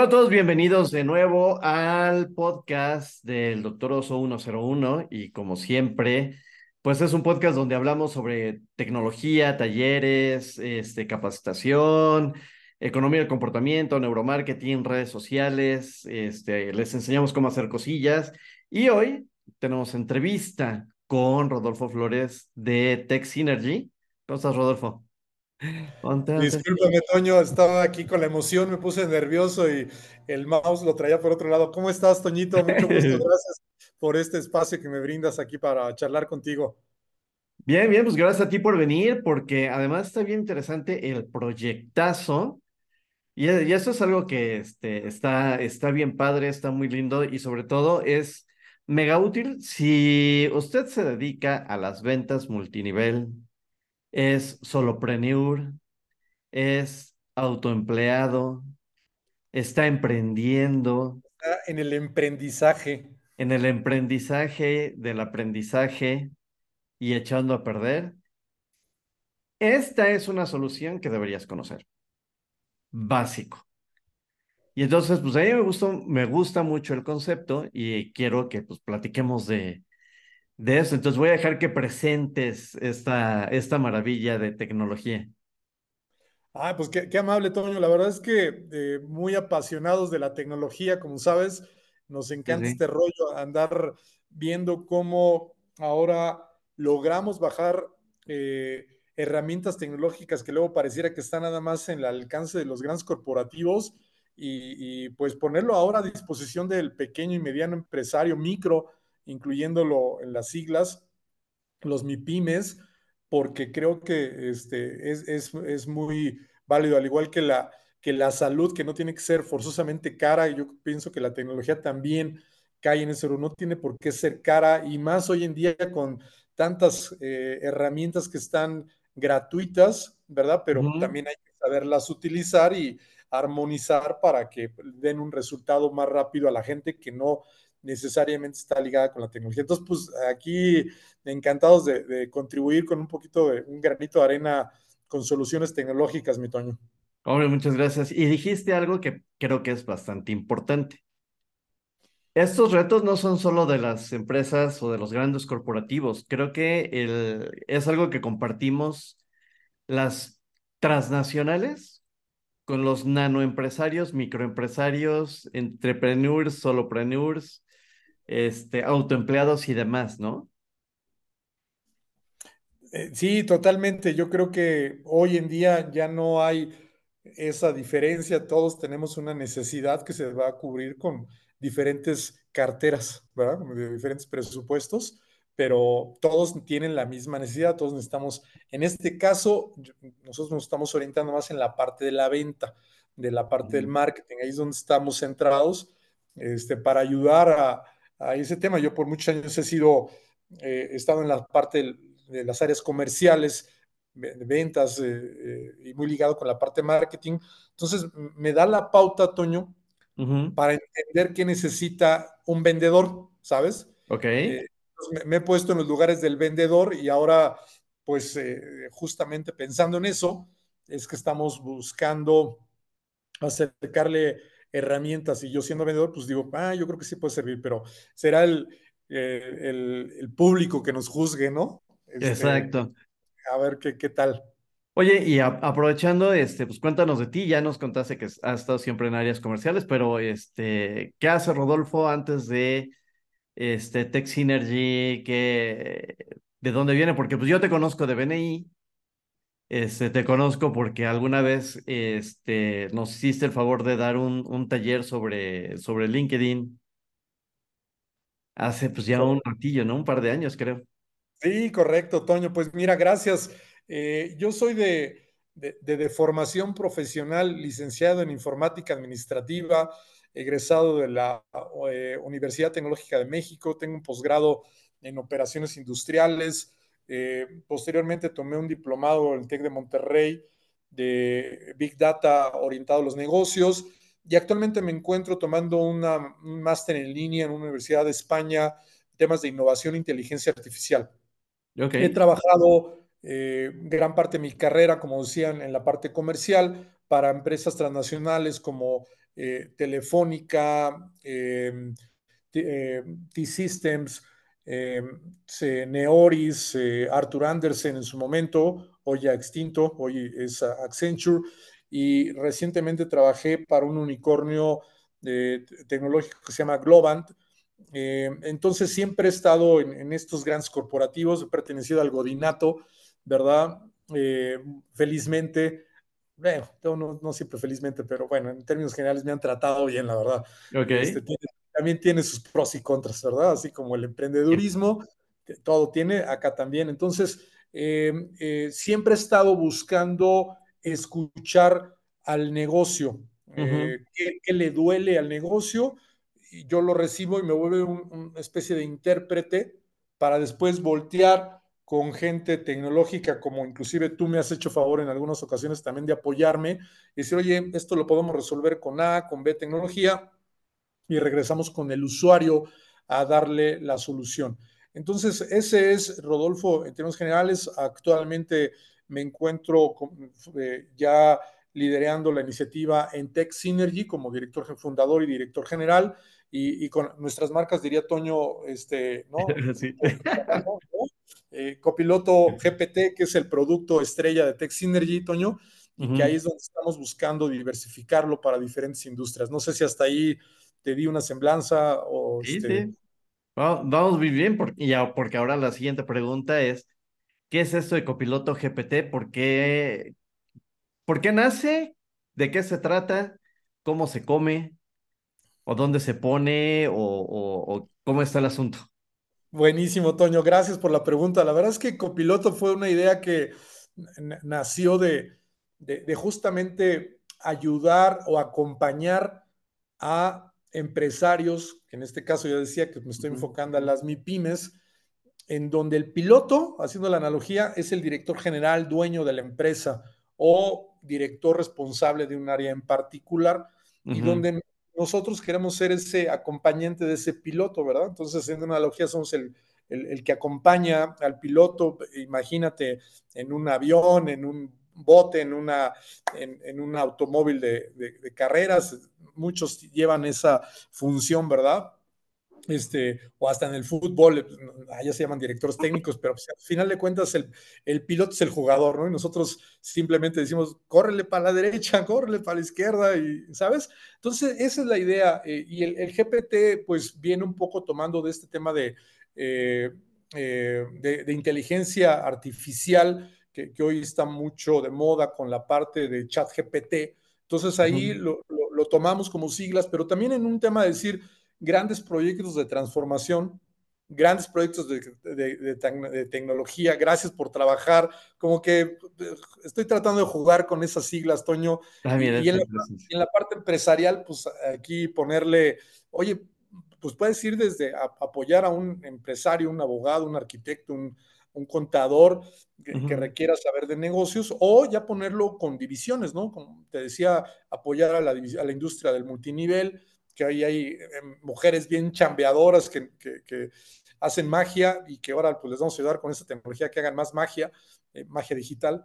Hola a todos, bienvenidos de nuevo al podcast del Doctor Oso 101 y como siempre, pues es un podcast donde hablamos sobre tecnología, talleres, este, capacitación, economía del comportamiento, neuromarketing, redes sociales, este, les enseñamos cómo hacer cosillas y hoy tenemos entrevista con Rodolfo Flores de Tech Synergy. ¿Cómo estás, Rodolfo? Discúlpame, Toño, estaba aquí con la emoción, me puse nervioso y el mouse lo traía por otro lado. ¿Cómo estás, Toñito? Mucho gusto, gracias por este espacio que me brindas aquí para charlar contigo. Bien, bien, pues gracias a ti por venir, porque además está bien interesante el proyectazo. Y, eso es algo que este, está, está bien padre, está muy lindo y sobre todo es mega útil si usted se dedica a las ventas multinivel, es solopreneur, es autoempleado, está emprendiendo. Está en el emprendizaje. En el emprendizaje del aprendizaje y echando a perder. Esta es una solución que deberías conocer. Básico. Y entonces, pues a mí me, gustó, me gusta mucho el concepto y quiero que pues platiquemos de, de eso. Entonces voy a dejar que presentes esta, esta maravilla de tecnología. Ah, pues qué, amable, Toño. La verdad es que eh, muy apasionados de la tecnología, como sabes, nos encanta este rollo, andar viendo cómo ahora logramos bajar eh, herramientas tecnológicas que luego pareciera que están nada más en el alcance de los grandes corporativos y, y pues ponerlo ahora a disposición del pequeño y mediano empresario micro incluyéndolo en las siglas, los MIPIMES, porque creo que este, es, es, es, muy válido, al igual que la, que la salud, que no tiene que ser forzosamente cara, y yo pienso que la tecnología también cae en eso, no tiene por qué ser cara, y más hoy en día con tantas eh, herramientas que están gratuitas, ¿verdad? Pero también hay que saberlas utilizar y armonizar para que den un resultado más rápido a la gente que no necesariamente está ligada con la tecnología. Entonces, pues aquí encantados de, contribuir con un poquito de un granito de arena con soluciones tecnológicas, mi Toño. Hombre, muchas gracias. Y dijiste algo que creo que es bastante importante. Estos retos no son solo de las empresas o de los grandes corporativos. Creo que el, es algo que compartimos las transnacionales con los nanoempresarios, microempresarios, entrepreneurs, solopreneurs, este, autoempleados y demás, ¿no? Eh, sí, totalmente. Yo creo que hoy en día ya no hay esa diferencia. Todos tenemos una necesidad que se va a cubrir con diferentes carteras, ¿verdad? De diferentes presupuestos, pero todos tienen la misma necesidad, todos necesitamos, en este caso, nosotros nos estamos orientando más en la parte de la venta, de la parte del marketing, ahí es donde estamos centrados, este, para ayudar a, a ese tema. Yo por muchos años he sido, eh, he estado en la parte de, las áreas comerciales, ventas eh, eh, y muy ligado con la parte de marketing. Entonces, me da la pauta, Toño, para entender qué necesita un vendedor, ¿sabes? Ok. me, he puesto en los lugares del vendedor y ahora, pues, justamente pensando en eso, es que estamos buscando acercarle herramientas y yo siendo vendedor, pues digo, ah, yo creo que sí puede servir, pero será el, eh, el, público que nos juzgue, ¿no? Este, Exacto. A ver qué, qué tal. Oye, y aprovechando, este, pues cuéntanos de ti, ya nos contaste que has estado siempre en áreas comerciales, pero este, ¿qué hace Rodolfo antes de este Tech Synergy? ¿Qué, ¿De dónde viene? Porque pues yo te conozco de BNI, este, te conozco porque alguna vez este, nos hiciste el favor de dar un, un taller sobre, sobre LinkedIn. Hace pues ya un ratillo, ¿no? Un par de años, creo. Sí, correcto, Toño. Pues mira, gracias. Eh, yo soy de, de, formación profesional, licenciado en informática administrativa, egresado de la eh, Universidad Tecnológica de México, tengo un posgrado en operaciones industriales, eh, posteriormente tomé un diplomado en el TEC de Monterrey de Big Data orientado a los negocios y actualmente me encuentro tomando una, un máster en línea en una universidad de España, temas de innovación e inteligencia artificial. He trabajado eh, gran parte de mi carrera, como decían, en la parte comercial para empresas transnacionales como eh, Telefónica, em, T-Systems, em, Neoris, Arthur Andersen en su momento, hoy ya extinto, hoy es Accenture, y recientemente trabajé para un unicornio tecnológico que se llama Globant, eh, entonces siempre he estado en, estos grandes corporativos, he pertenecido al Godinato, ¿verdad? Eh, felizmente, bueno, no, siempre felizmente, pero bueno, en términos generales me han tratado bien, la verdad. Este, también tiene sus pros y contras, ¿verdad? Así como el emprendedurismo, todo tiene acá también. Entonces, eh, siempre he estado buscando escuchar al negocio, qué, le duele al negocio yo lo recibo y me vuelve una especie de intérprete para después voltear con gente tecnológica, como inclusive tú me has hecho favor en algunas ocasiones también de apoyarme y decir, oye, esto lo podemos resolver con A, con B tecnología, y regresamos con el usuario a darle la solución. Entonces, ese es, Rodolfo, en términos generales, actualmente me encuentro eh, ya liderando la iniciativa en Tech Synergy como director fundador y director general y, con nuestras marcas, diría Toño, este, ¿no? Sí. Eh, copiloto GPT, que es el producto estrella de Tech Synergy, Toño, y que ahí es donde estamos buscando diversificarlo para diferentes industrias. No sé si hasta ahí te di una semblanza o... Sí, este... sí. vamos muy bien, porque, ya, porque ahora la siguiente pregunta es, ¿qué es esto de copiloto GPT? ¿Por qué, ¿Por qué nace? ¿De qué se trata? ¿Cómo se come? o dónde se pone o, cómo está el asunto? Buenísimo, Toño. Gracias por la pregunta. La verdad es que Copiloto fue una idea que nació de, de, justamente ayudar o acompañar a empresarios, que en este caso yo decía que me estoy enfocando a las MIPIMES, en donde el piloto, haciendo la analogía, es el director general, dueño de la empresa o director responsable de un área en particular, y donde nosotros queremos ser ese acompañante de ese piloto, ¿verdad? Entonces, en una analogía, somos el, el, que acompaña al piloto, imagínate, en un avión, en un bote, en, una, en, un automóvil de, de, carreras, muchos llevan esa función, ¿verdad? este, o hasta en el fútbol, allá se llaman directores técnicos, pero pues, al final de cuentas el, el, piloto es el jugador, ¿no? Y nosotros simplemente decimos, córrele para la derecha, córrele para la izquierda, y, ¿sabes? Entonces, esa es la idea. Eh, y el, el, GPT, pues, viene un poco tomando de este tema de, eh, eh, de, inteligencia artificial, que, que, hoy está mucho de moda con la parte de chat GPT. Entonces, ahí lo, lo, lo tomamos como siglas, pero también en un tema de decir, grandes proyectos de transformación, grandes proyectos de, tecnología. Gracias por trabajar. Como que eh, estoy tratando de jugar con esas siglas, Toño. Ah, y, en, la, parte empresarial, pues aquí ponerle, oye, pues puedes ir desde apoyar a un empresario, un abogado, un arquitecto, un, contador que, requiera saber de negocios, o ya ponerlo con divisiones, ¿no? Como te decía, apoyar a la, a la industria del multinivel, que ahí hay em, mujeres bien chambeadoras que, que, hacen magia y que ahora pues les vamos a ayudar con esta tecnología que hagan más magia, eh, magia digital.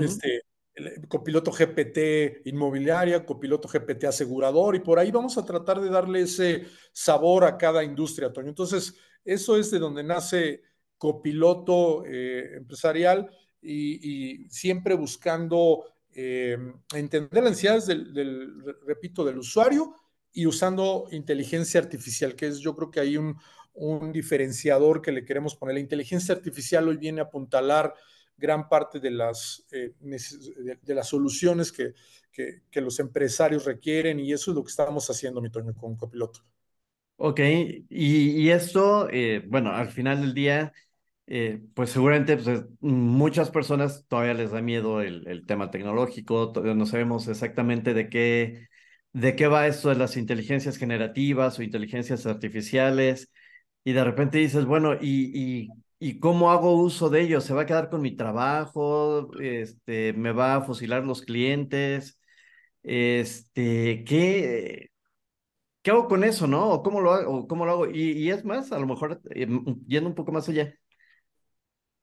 Este, el copiloto GPT inmobiliaria, copiloto GPT asegurador, y por ahí vamos a tratar de darle ese sabor a cada industria, Toño. Entonces, eso es de donde nace copiloto eh, empresarial y, siempre buscando eh, entender las necesidades del, repito, del usuario y usando inteligencia artificial, que es yo creo que hay un, un diferenciador que le queremos poner. La inteligencia artificial hoy viene a apuntalar gran parte de las, eh, de, las soluciones que, que, los empresarios requieren y eso es lo que estamos haciendo, mi Toño, con Copiloto. Ok, y, y esto, bueno, al final del día, eh, pues seguramente pues, muchas personas todavía les da miedo el, tema tecnológico, todavía no sabemos exactamente de qué de qué va esto de las inteligencias generativas o inteligencias artificiales, y de repente dices, bueno, ¿y, cómo hago uso de ello? ¿Se va a quedar con mi trabajo? Este, ¿Me va a fusilar los clientes? Este, ¿qué, ¿qué hago con eso, no? ¿O cómo lo hago? cómo lo hago? Y, y es más, a lo mejor, eh, yendo un poco más allá,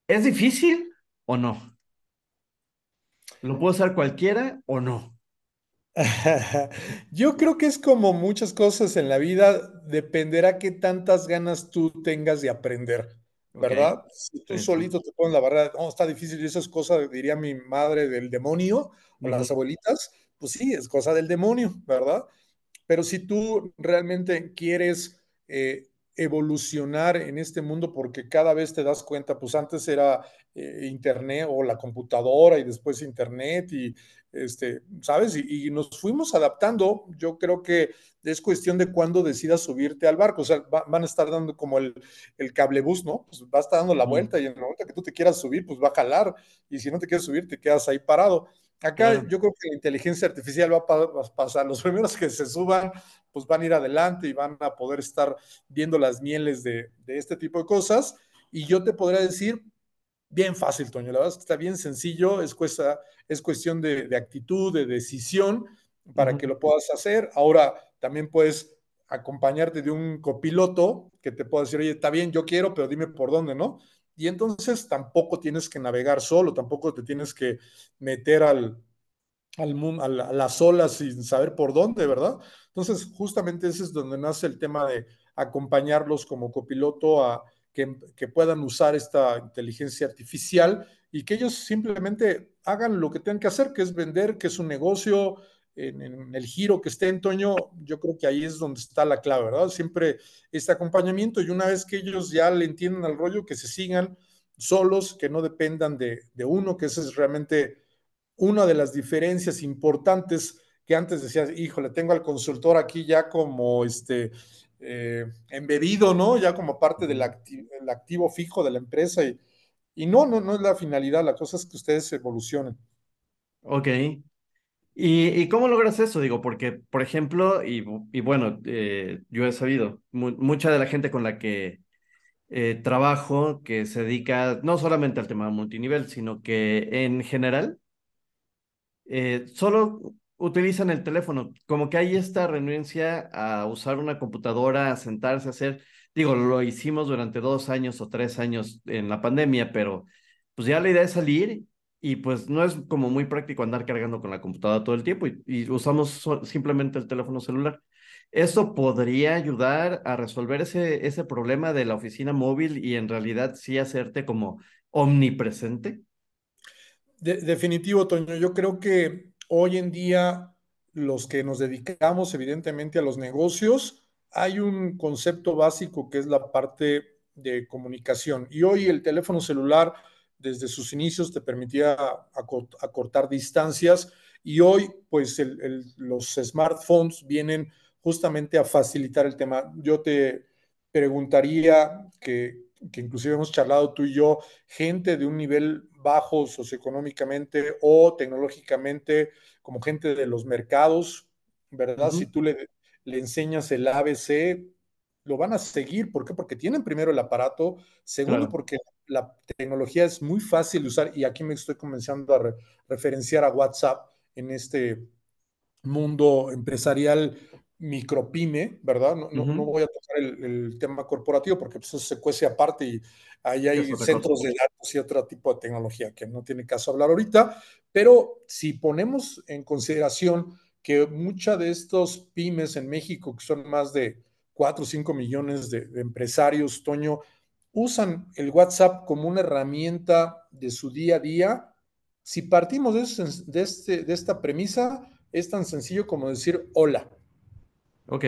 ¿es difícil o no? ¿Lo puede usar cualquiera o no? Yo creo que es como muchas cosas en la vida, dependerá qué tantas ganas tú tengas de aprender, ¿verdad? Si tú sí, sí. solito te pones la barrera, oh, está difícil y eso es cosa, diría mi madre, del demonio o las abuelitas, pues sí, es cosa del demonio, ¿verdad? Pero si tú realmente quieres eh, evolucionar en este mundo, porque cada vez te das cuenta, pues antes era eh, Internet o la computadora y después Internet y, este, ¿sabes? Y, y, nos fuimos adaptando. Yo creo que es cuestión de cuándo decidas subirte al barco. O sea, va, van a estar dando como el, el cablebús, ¿no? Pues va a estar dando la vuelta y en el momento que tú te quieras subir, pues va a jalar. Y si no te quieres subir, te quedas ahí parado. Acá yo creo que la inteligencia artificial va a pasar. Los primeros que se suban, pues van a ir adelante y van a poder estar viendo las mieles de, de este tipo de cosas. Y yo te podría decir, bien fácil, Toño, la verdad es que está bien sencillo, es, cuesta, es cuestión de, de actitud, de decisión para que lo puedas hacer. Ahora también puedes acompañarte de un copiloto que te pueda decir, oye, está bien, yo quiero, pero dime por dónde, ¿no? Y entonces tampoco tienes que navegar solo, tampoco te tienes que meter al, al mundo, a, la, a, las olas sin saber por dónde, ¿verdad? Entonces, justamente ese es donde nace el tema de acompañarlos como copiloto a que, que puedan usar esta inteligencia artificial y que ellos simplemente hagan lo que tengan que hacer, que es vender, que es un negocio, en, en, el giro que esté en Toño, yo creo que ahí es donde está la clave, ¿verdad? Siempre este acompañamiento y una vez que ellos ya le entiendan al rollo, que se sigan solos, que no dependan de, de uno, que ese es realmente una de las diferencias importantes que antes decías, híjole, tengo al consultor aquí ya como este eh, embebido, ¿no? Ya como parte del acti activo fijo de la empresa y, y, no, no, no es la finalidad, la cosa es que ustedes evolucionen. Ok. ¿Y, ¿Y, cómo logras eso? Digo, porque, por ejemplo, y, bueno, eh, yo he sabido, mu mucha de la gente con la que eh, trabajo, que se dedica no solamente al tema multinivel, sino que en general eh, solo utilizan el teléfono, como que hay esta renuencia a usar una computadora, a sentarse a hacer, digo, lo hicimos durante dos años o tres años en la pandemia, pero pues ya la idea es salir y pues no es como muy práctico andar cargando con la computadora todo el tiempo y, usamos simplemente el teléfono celular. ¿Eso podría ayudar a resolver ese, ese problema de la oficina móvil y en realidad sí hacerte como omnipresente? De, definitivo, Toño. Yo creo que hoy en día los que nos dedicamos evidentemente a los negocios, hay un concepto básico que es la parte de comunicación. Y hoy el teléfono celular desde sus inicios te permitía acort acortar distancias y hoy pues el, el, los smartphones vienen justamente a facilitar el tema. Yo te preguntaría que, que inclusive hemos charlado tú y yo, gente de un nivel bajo socioeconómicamente o tecnológicamente, como gente de los mercados, ¿verdad? Uh -huh. Si tú le, le, enseñas el ABC, lo van a seguir. ¿Por qué? Porque tienen primero el aparato, segundo, claro. porque la tecnología es muy fácil de usar y aquí me estoy comenzando a re referenciar a WhatsApp en este mundo empresarial micropyme, ¿verdad? No, uh -huh. no, voy a tocar el, el, tema corporativo porque pues, eso se cuece aparte y ahí hay centros de datos y otro tipo de tecnología que no tiene caso hablar ahorita, pero si ponemos en consideración que muchas de estos pymes en México, que son más de 4 o 5 millones de, de empresarios, Toño, usan el WhatsApp como una herramienta de su día a día, si partimos de, este, de esta premisa, es tan sencillo como decir hola. Ok.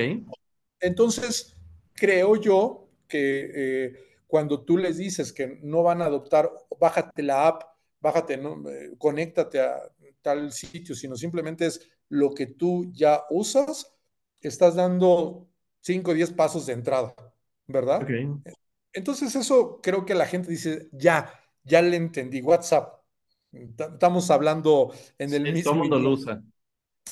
Entonces, creo yo que eh, cuando tú les dices que no van a adoptar, bájate la app, bájate, ¿no? eh, conéctate a tal sitio, sino simplemente es lo que tú ya usas, estás dando 5 o 10 pasos de entrada, ¿verdad? Okay. Entonces eso creo que la gente dice, ya, ya le entendí, WhatsApp. Estamos hablando en el sí, mismo... Todo el mundo lo usa.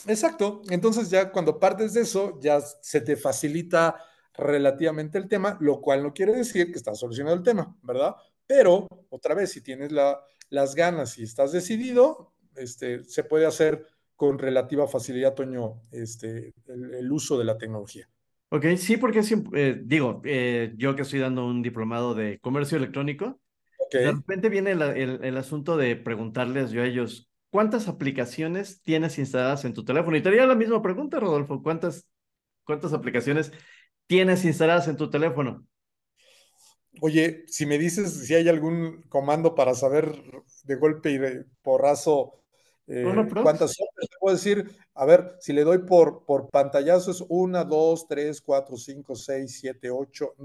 Exacto. Entonces ya cuando partes de eso, ya se te facilita relativamente el tema, lo cual no quiere decir que estás solucionando el tema, ¿verdad? Pero, otra vez, si tienes la, las ganas y estás decidido, este, se puede hacer con relativa facilidad, Toño, este, el, el uso de la tecnología. Ok, sí, porque siempre, eh, digo, eh, yo que estoy dando un diplomado de comercio electrónico, okay. de repente viene el, el, el, asunto de preguntarles yo a ellos, ¿cuántas aplicaciones tienes instaladas en tu teléfono? Y te haría la misma pregunta, Rodolfo, ¿cuántas, cuántas aplicaciones tienes instaladas en tu teléfono? Oye, si me dices si hay algún comando para saber de golpe y de porrazo eh, cuántas son, te puedo decir, a ver, si le doy por, por pantallazo es 1, 2, 3, 4, 5, 6, 7, 8,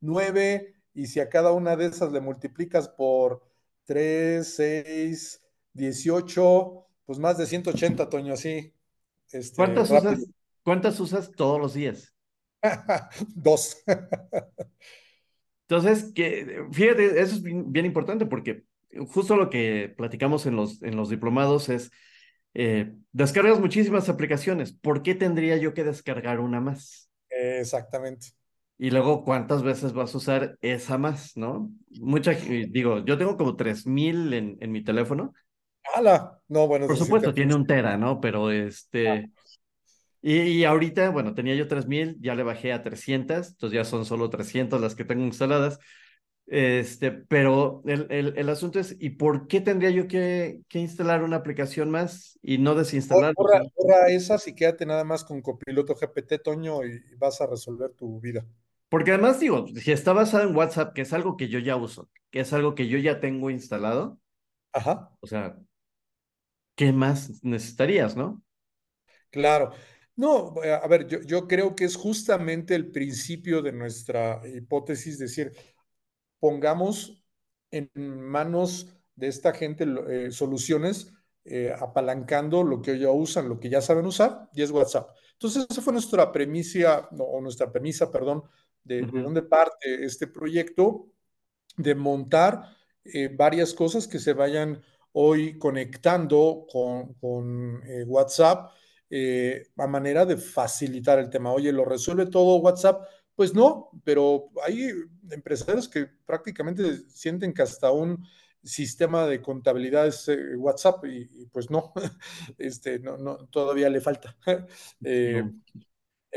9, y si a cada una de esas le multiplicas por 3, 6, 18, pues más de 180, Toño, así. Este, ¿Cuántas, usas, ¿Cuántas usas todos los días? Dos. Entonces, que, fíjate, eso es bien, importante porque justo lo que platicamos en los, en los diplomados es, eh, descargas muchísimas aplicaciones, ¿por qué tendría yo que descargar una más? Exactamente. Y luego, ¿cuántas veces vas a usar esa más, no? Mucha, digo, yo tengo como 3000 en, en mi teléfono. ¡Hala! No, bueno. Por supuesto, tiene un tera, ¿no? Pero este... Ah. Y, ahorita, bueno, tenía yo 3000, ya le bajé a 300, entonces ya son solo 300 las que tengo instaladas. Este, pero el, el, asunto es, ¿y por qué tendría yo que, que instalar una aplicación más y no desinstalar? Borra, borra, esas y quédate nada más con copiloto GPT, Toño, y vas a resolver tu vida. Porque además digo, si está basado en WhatsApp, que es algo que yo ya uso, que es algo que yo ya tengo instalado, Ajá. o sea, ¿qué más necesitarías, no? Claro. No, a ver, yo, yo, creo que es justamente el principio de nuestra hipótesis, decir, pongamos en manos de esta gente eh, soluciones eh, apalancando lo que ya usan, lo que ya saben usar, y es WhatsApp. Entonces, esa fue nuestra premisa, o nuestra premisa, perdón, de, de dónde parte este proyecto, de montar varias cosas que se vayan hoy conectando con, con WhatsApp eh, a manera de facilitar el tema. Oye, ¿lo resuelve todo WhatsApp? Pues no, pero hay empresarios que prácticamente sienten que hasta un sistema de contabilidad es eh, WhatsApp y, pues no, este, no, no, todavía le falta.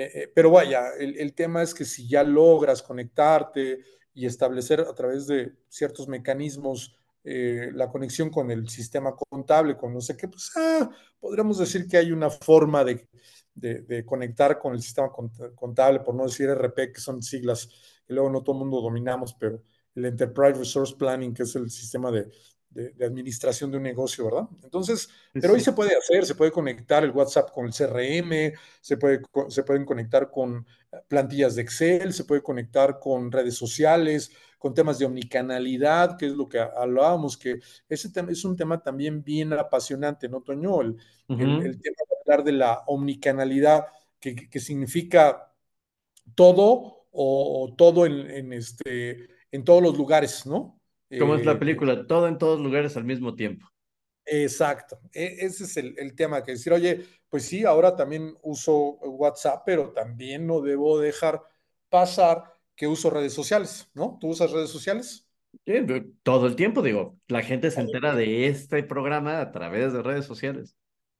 Eh, pero vaya, el, tema es que si ya logras conectarte y establecer a través de ciertos mecanismos eh, la conexión con el sistema contable, con no sé qué, pues ah, podríamos decir que hay una forma de, de, conectar con el sistema contable, por no decir RP, que son siglas que luego no todo el mundo dominamos, pero el Enterprise Resource Planning, que es el sistema de, de, administración de un negocio, ¿verdad? Entonces, pero hoy se puede hacer, se puede conectar el WhatsApp con el CRM, se, puede, se pueden conectar con plantillas de Excel, se puede conectar con redes sociales, con temas de omnicanalidad, que es lo que hablábamos, que ese es un tema también bien apasionante, ¿no, Toño? El, el, tema de hablar de la omnicanalidad, que, que significa todo o, todo en, en, este, en todos los lugares, ¿no? Como es la eh, película, todo en todos lugares al mismo tiempo. Exacto, e, ese es el, tema, que decir, oye, pues sí, ahora también uso WhatsApp, pero también no debo dejar pasar que uso redes sociales, ¿no? ¿Tú usas redes sociales? todo el tiempo, digo, la gente se entera de este programa a través de redes sociales.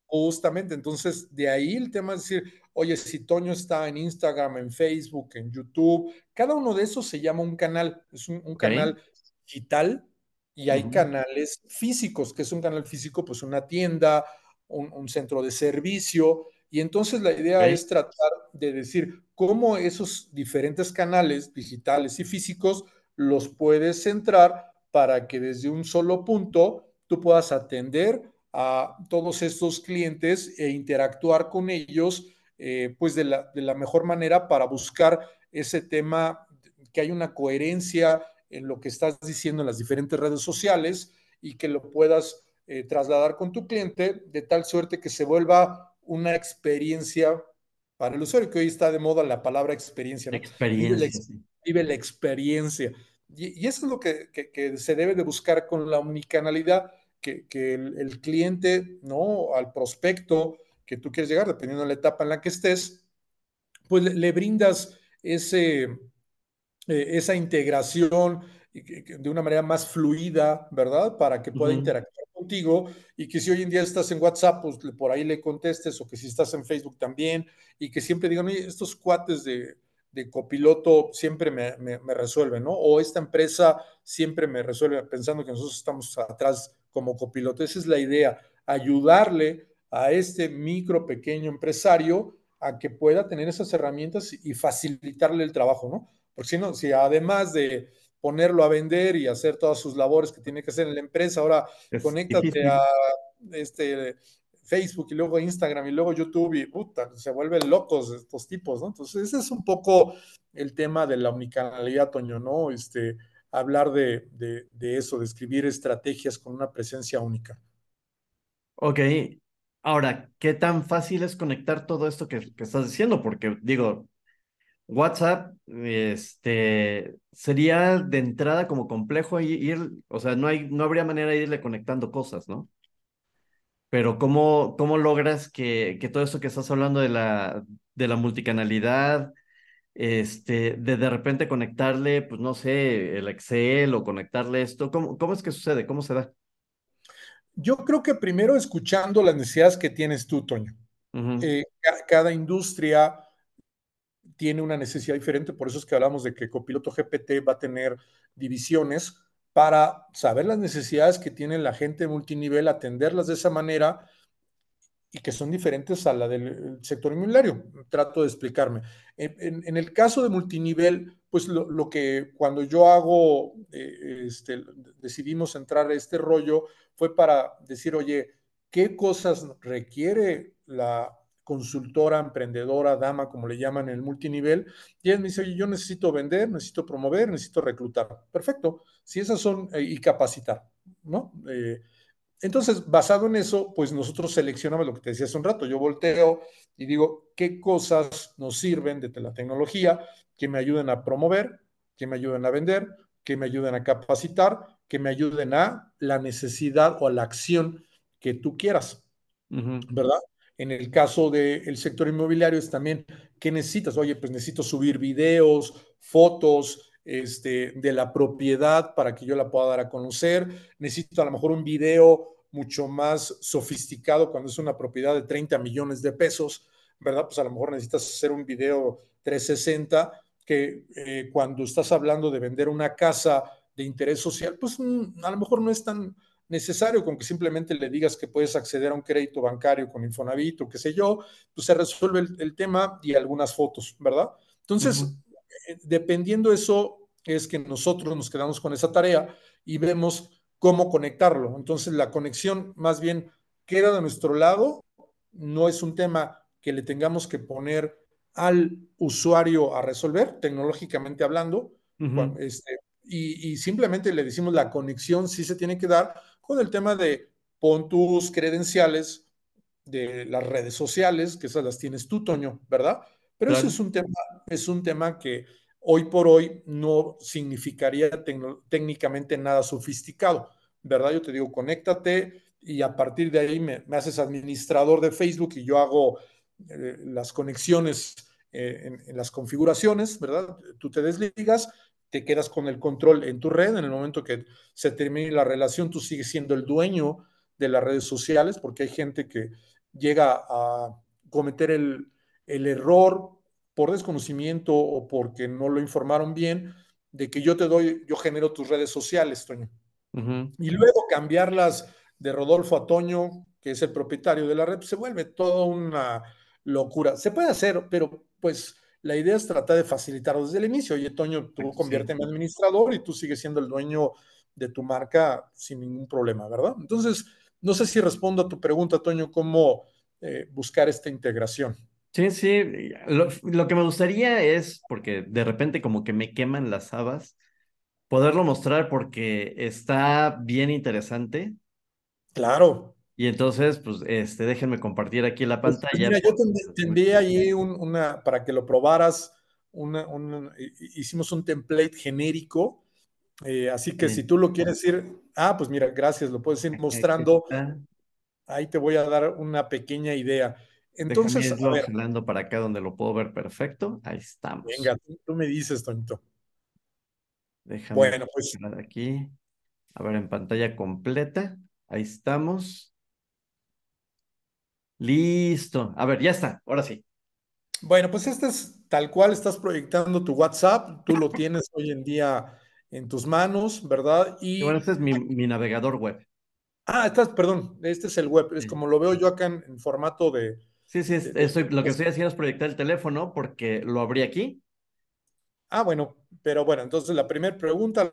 Justamente, entonces de ahí el tema es decir, oye, si Toño está en Instagram, en Facebook, en YouTube, cada uno de esos se llama un canal, es un, canal digital y hay canales físicos, que es un canal físico, pues una tienda, un, centro de servicio. Y entonces la idea es tratar de decir cómo esos diferentes canales digitales y físicos los puedes centrar para que desde un solo punto tú puedas atender a todos estos clientes e interactuar con ellos eh, pues de la, de la mejor manera para buscar ese tema, que hay una coherencia en lo que estás diciendo en las diferentes redes sociales y que lo puedas eh, trasladar con tu cliente de tal suerte que se vuelva una experiencia para el usuario, que hoy está de moda la palabra experiencia. Experiencia. Vive, la, experiencia. Y, eso es lo que, se debe de buscar con la omnicanalidad, que, que el, cliente, ¿no? Al prospecto que tú quieres llegar, dependiendo de la etapa en la que estés, pues le brindas ese, eh, esa integración de una manera más fluida, ¿verdad? Para que pueda interactuar contigo y que si hoy en día estás en WhatsApp, pues por ahí le contestes o que si estás en Facebook también y que siempre digan, oye, estos cuates de, copiloto siempre me, me, resuelven, ¿no? O esta empresa siempre me resuelve pensando que nosotros estamos atrás como copiloto. Esa es la idea, ayudarle a este micro, pequeño empresario a que pueda tener esas herramientas y facilitarle el trabajo, ¿no? Porque si no, si además de ponerlo a vender y hacer todas sus labores que tiene que hacer en la empresa, ahora conéctate a este Facebook y luego Instagram y luego YouTube y puta, se vuelven locos estos tipos, ¿no? Entonces, ese es un poco el tema de la omnicanalidad, Toño, ¿no? Este, hablar de, de, eso, de escribir estrategias con una presencia única. Ok, ahora, ¿qué tan fácil es conectar todo esto que, que estás diciendo? Porque digo, WhatsApp, este, sería de entrada como complejo ir, o sea, no hay, no habría manera de irle conectando cosas, ¿no? pero ¿cómo, cómo logras que, que todo esto que estás hablando de la, de la multicanalidad, este, de de repente conectarle, pues no sé, el Excel o conectarle esto, ¿cómo, cómo es que sucede? ¿Cómo se da? Yo creo que primero escuchando las necesidades que tienes tú, Toño. Eh, cada industria tiene una necesidad diferente, por eso es que hablamos de que Copiloto GPT va a tener divisiones para saber las necesidades que tiene la gente multinivel, atenderlas de esa manera y que son diferentes a la del sector inmobiliario. Trato de explicarme. En, el caso de multinivel, pues lo, que cuando yo hago, eh, este, decidimos entrar a este rollo, fue para decir, oye, ¿qué cosas requiere la consultora, emprendedora, dama, como le llaman en el multinivel, y él me dice, oye, yo necesito vender, necesito promover, necesito reclutar. Perfecto, si esas son, eh, y capacitar, ¿no? Eh, entonces, basado en eso, pues nosotros seleccionamos lo que te decía hace un rato. Yo volteo y digo, ¿qué cosas nos sirven de la tecnología que me ayuden a promover, que me ayuden a vender, que me ayuden a capacitar, que me ayuden a la necesidad o a la acción que tú quieras, ¿verdad? En el caso del sector inmobiliario es también, ¿qué necesitas? Oye, pues necesito subir videos, fotos este, de la propiedad para que yo la pueda dar a conocer. Necesito a lo mejor un video mucho más sofisticado cuando es una propiedad de 30 millones de pesos, ¿verdad? Pues a lo mejor necesitas hacer un video 360 que eh, cuando estás hablando de vender una casa de interés social, pues mm, a lo mejor no es tan necesario con que simplemente le digas que puedes acceder a un crédito bancario con Infonavit o qué sé yo, pues se resuelve el, tema y algunas fotos, ¿verdad? Entonces, eh, dependiendo de eso, es que nosotros nos quedamos con esa tarea y vemos cómo conectarlo. Entonces, la conexión más bien queda de nuestro lado, no es un tema que le tengamos que poner al usuario a resolver, tecnológicamente hablando, este, y, y, simplemente le decimos la conexión sí se tiene que dar con el tema de pon tus credenciales de las redes sociales, que esas las tienes tú, Toño, ¿verdad? Pero eso es un tema, es un tema que hoy por hoy no significaría técnicamente nada sofisticado, ¿verdad? Yo te digo, conéctate y a partir de ahí me, haces administrador de Facebook y yo hago eh, las conexiones eh, en, en, las configuraciones, ¿verdad? Tú te desligas te quedas con el control en tu red. En el momento que se termine la relación, tú sigues siendo el dueño de las redes sociales, porque hay gente que llega a cometer el, error por desconocimiento o porque no lo informaron bien, de que yo te doy, yo genero tus redes sociales, Toño. Y luego cambiarlas de Rodolfo a Toño, que es el propietario de la red, se vuelve toda una locura. Se puede hacer, pero pues la idea es tratar de facilitarlo desde el inicio. Oye, Toño, tú conviérteme en administrador y tú sigues siendo el dueño de tu marca sin ningún problema, ¿verdad? Entonces, no sé si respondo a tu pregunta, Toño, cómo eh, buscar esta integración. Sí, sí, lo, que me gustaría es, porque de repente como que me queman las habas, poderlo mostrar porque está bien interesante. Claro. Y entonces, pues, este, déjenme compartir aquí la pues, pantalla. mira, yo te, envié ahí una, para que lo probaras, una, hicimos un template genérico, eh, así que si tú lo quieres ir, ah, pues mira, gracias, lo puedes ir mostrando. Ahí te voy a dar una pequeña idea. Entonces, Déjame irlo para acá donde lo puedo ver perfecto. Ahí estamos. Venga, tú, me dices, Tonito. Déjame bueno, pues aquí. A ver, en pantalla completa. Ahí estamos. Listo. A ver, ya está. Ahora sí. Bueno, pues este es tal cual estás proyectando tu WhatsApp. Tú lo tienes hoy en día en tus manos, ¿verdad? Y bueno, este es mi, navegador web. Ah, estás, perdón, este es el web, es como lo veo yo acá en, formato de... Sí, sí, lo que estoy haciendo es proyectar el teléfono porque lo abrí aquí. Ah, bueno, pero bueno, entonces la primera pregunta,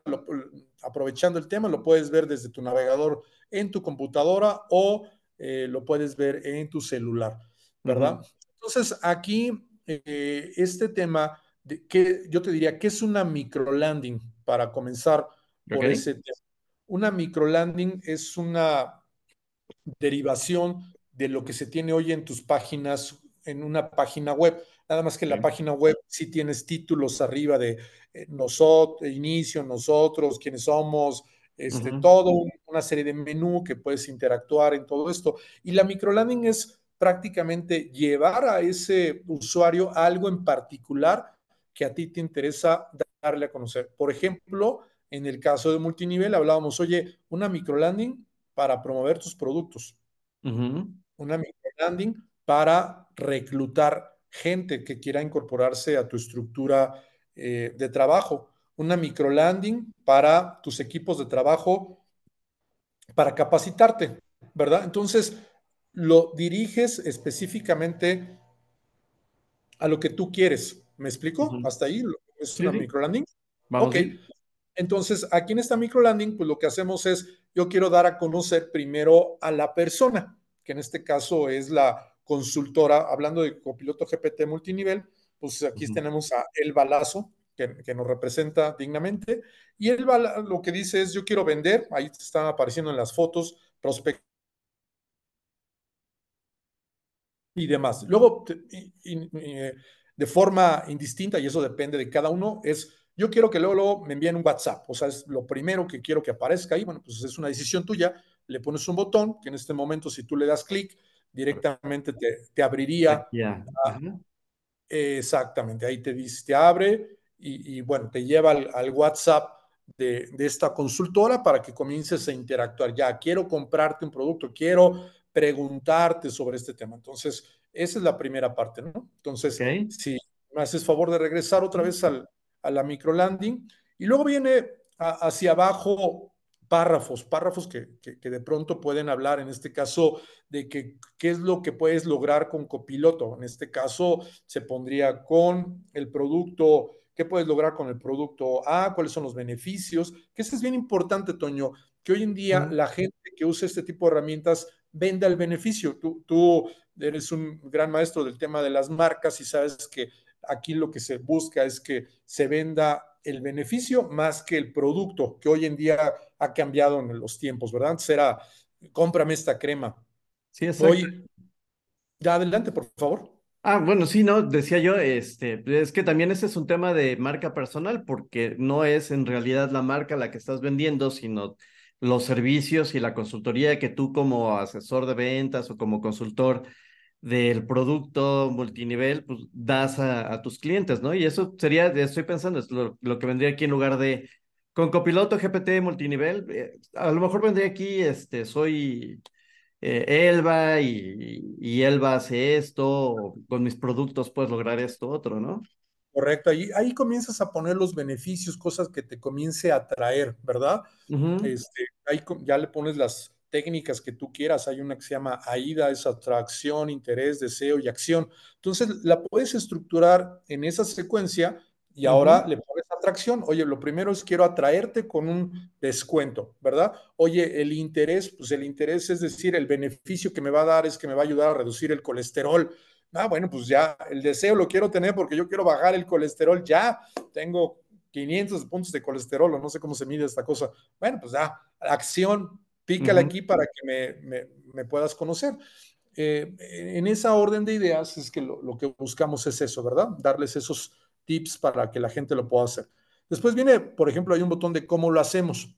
aprovechando el tema, lo puedes ver desde tu navegador en tu computadora o eh, lo puedes ver en tu celular, ¿verdad? Entonces aquí, eh, este tema, de, que yo te diría, ¿qué es una microlanding para comenzar por ese tema? Una microlanding es una derivación de lo que se tiene hoy en tus páginas, en una página web. Nada más que en la página web sí tienes títulos arriba de eh, nosotros, inicio, nosotros, quiénes somos, este, todo una serie de menú que puedes interactuar en todo esto. Y la microlanding es prácticamente llevar a ese usuario algo en particular que a ti te interesa darle a conocer. Por ejemplo, en el caso de multinivel hablábamos, oye, una microlanding para promover tus productos, una microlanding para reclutar gente que quiera incorporarse a tu estructura eh, de trabajo, una microlanding para tus equipos de trabajo, para capacitarte, ¿verdad? Entonces, lo diriges específicamente a lo que tú quieres. ¿Me explico? Hasta ahí es una microlanding. Vamos ok. Entonces, aquí en esta microlanding, pues lo que hacemos es, yo quiero dar a conocer primero a la persona, que en este caso es la consultora, hablando de copiloto GPT multinivel, pues aquí tenemos a El Balazo, que, nos representa dignamente, y él lo que dice es, yo quiero vender, ahí están apareciendo en las fotos, prospectos y demás. Luego, eh, de forma indistinta, y eso depende de cada uno, es yo quiero que luego, luego, me envíen un WhatsApp, o sea, es lo primero que quiero que aparezca ahí, bueno, pues es una decisión tuya, le pones un botón que en este momento si tú le das clic, directamente te, abriría. exactamente, ahí te dice, te abre y, bueno, te lleva al, WhatsApp de, de, esta consultora para que comiences a interactuar. Ya, quiero comprarte un producto, quiero preguntarte sobre este tema. Entonces, esa es la primera parte, ¿no? Entonces, si me haces favor de regresar otra vez al, a la microlanding. Y luego viene hacia abajo párrafos, párrafos que, de pronto pueden hablar, en este caso, de que, qué es lo que puedes lograr con copiloto. En este caso, se pondría con el producto, qué puedes lograr con el producto A, cuáles son los beneficios, que eso es bien importante, Toño, que hoy en día la gente que usa este tipo de herramientas venda el beneficio. Tú, tú eres un gran maestro del tema de las marcas y sabes que aquí lo que se busca es que se venda el beneficio más que el producto, que hoy en día ha cambiado en los tiempos, ¿verdad? Antes era, cómprame esta crema. Sí, exacto. Hoy, ya adelante, por favor. Ah, bueno, sí, no, decía yo, este, es que también ese es un tema de marca personal, porque no es en realidad la marca la que estás vendiendo, sino los servicios y la consultoría que tú como asesor de ventas o como consultor del producto multinivel, pues das a, tus clientes, ¿no? Y eso sería, estoy pensando, es lo, que vendría aquí en lugar de con copiloto GPT multinivel, eh, a lo mejor vendría aquí, este, soy eh, Elba y, y, Elba hace esto, con mis productos puedes lograr esto, otro, ¿no? Correcto, ahí, ahí comienzas a poner los beneficios, cosas que te comience a atraer, ¿verdad? este, ahí ya le pones las, técnicas que tú quieras. Hay una que se llama AIDA, es atracción, interés, deseo y acción. Entonces, la puedes estructurar en esa secuencia y ahora le pones atracción. Oye, lo primero es quiero atraerte con un descuento, ¿verdad? Oye, el interés, pues el interés es decir, el beneficio que me va a dar es que me va a ayudar a reducir el colesterol. Ah, bueno, pues ya el deseo lo quiero tener porque yo quiero bajar el colesterol. Ya tengo 500 puntos de colesterol o no sé cómo se mide esta cosa. Bueno, pues ya, acción, Pícale aquí para que me, puedas conocer. Eh, en esa orden de ideas es que lo, que buscamos es eso, ¿verdad? Darles esos tips para que la gente lo pueda hacer. Después viene, por ejemplo, hay un botón de cómo lo hacemos.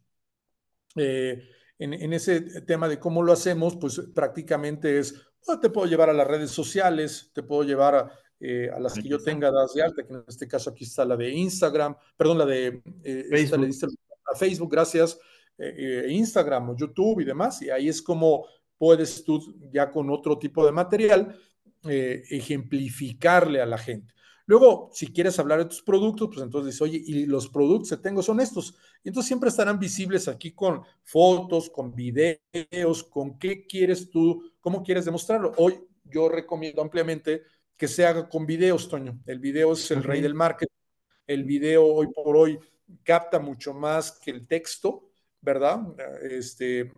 Eh, en, ese tema de cómo lo hacemos, pues prácticamente es, oh, te puedo llevar a las redes sociales, te puedo llevar a, eh, las que yo tenga de alta, que en este caso aquí está la de Instagram, perdón, la de Facebook. a Facebook, gracias. Eh, eh, Instagram o YouTube y demás, y ahí es como puedes tú ya con otro tipo de material eh, ejemplificarle a la gente. Luego, si quieres hablar de tus productos, pues entonces dices, oye, y los productos que tengo son estos. Y entonces siempre estarán visibles aquí con fotos, con videos, con qué quieres tú, cómo quieres demostrarlo. Hoy yo recomiendo ampliamente que se haga con videos, Toño. El video es el rey del marketing. El video hoy por hoy capta mucho más que el texto, ¿verdad? Este,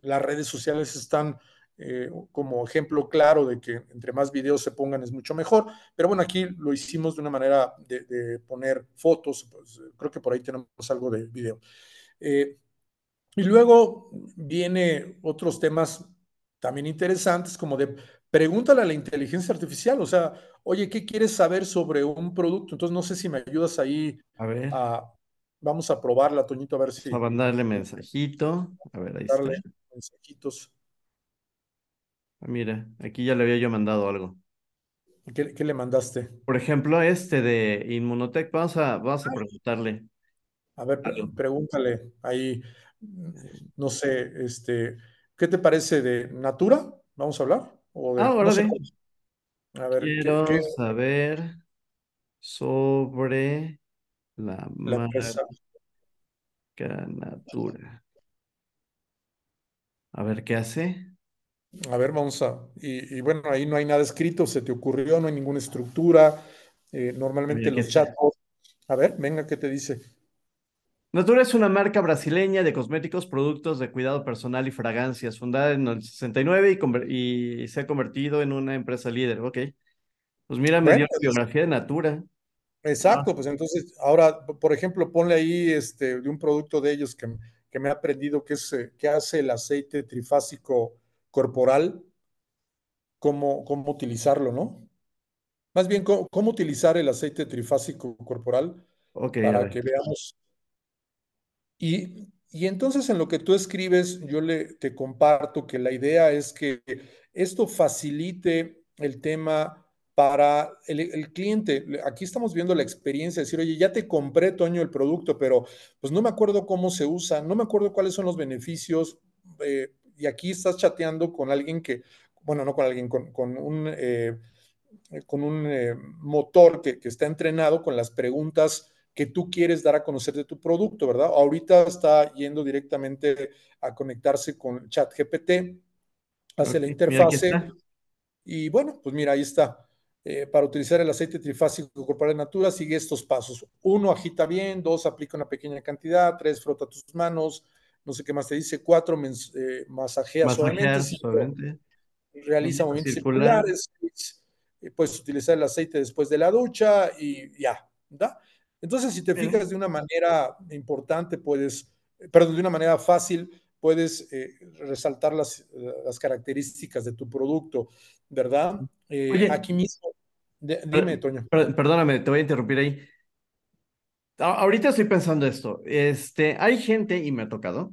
las redes sociales están eh, como ejemplo claro de que entre más videos se pongan es mucho mejor. Pero bueno, aquí lo hicimos de una manera de, poner fotos, pues, creo que por ahí tenemos algo de video. Eh, y luego viene otros temas también interesantes como de pregúntale a la inteligencia artificial, o sea, oye, ¿qué quieres saber sobre un producto? Entonces no sé si me ayudas ahí a ver. vamos a probarla, Toñito, a ver si. a mandarle mensajito. A ver, ahí darle mensajitos. Ah, mira, aquí ya le había yo mandado algo. ¿Qué, le mandaste? Por ejemplo, este de Inmunotech, vamos a, vamos a preguntarle. A ver, pregúntale ahí, no sé, este, ¿qué te parece de Natura? ¿Vamos a hablar? O de, ah, ahora A ver, Quiero saber sobre la, la marca Natura. A ver qué hace. A ver, vamos a. Y, bueno, ahí no hay nada escrito, se te ocurrió, no hay ninguna estructura. Eh, normalmente los chats. A ver, venga, ¿qué te dice? Natura es una marca brasileña de cosméticos, productos de cuidado personal y fragancias, fundada en el 69 y, y se ha convertido en una empresa líder. Ok. Pues mira, me dio la biografía de Natura. Exacto, ah. pues entonces, ahora, por ejemplo, ponle ahí este, de un producto de ellos que, que me ha aprendido que, es, eh, que hace el aceite trifásico corporal, cómo, cómo utilizarlo, ¿no? Más bien, cómo, utilizar el aceite trifásico corporal para que veamos. Y, y, entonces en lo que tú escribes, yo le, te comparto que la idea es que esto facilite el tema para el, el, cliente. Aquí estamos viendo la experiencia, decir, oye, ya te compré, Toño, el producto, pero pues no me acuerdo cómo se usa, no me acuerdo cuáles son los beneficios. Eh, y aquí estás chateando con alguien que, bueno, no con alguien, con, un, eh, con un eh, motor que, está entrenado con las preguntas que tú quieres dar a conocer de tu producto, ¿verdad? Ahorita está yendo directamente a conectarse con ChatGPT, hace la interfase y bueno, pues mira, ahí está. Eh, para utilizar el aceite trifásico corporal de Natura, sigue estos pasos. Uno, agita bien. Dos, aplica una pequeña cantidad. Tres, frota tus manos no sé qué más te dice, cuatro, eh, masajea suavemente, realiza movimientos circulares, eh, puedes utilizar el aceite después de la ducha y ya, ¿da? Entonces, si te fijas de una manera importante, puedes, perdón, de una manera fácil, puedes eh, resaltar las, las, características de tu producto, ¿verdad? aquí mismo, dime, Toño. Perdóname, te voy a interrumpir ahí ahorita estoy pensando esto. Este, hay gente, y me ha tocado,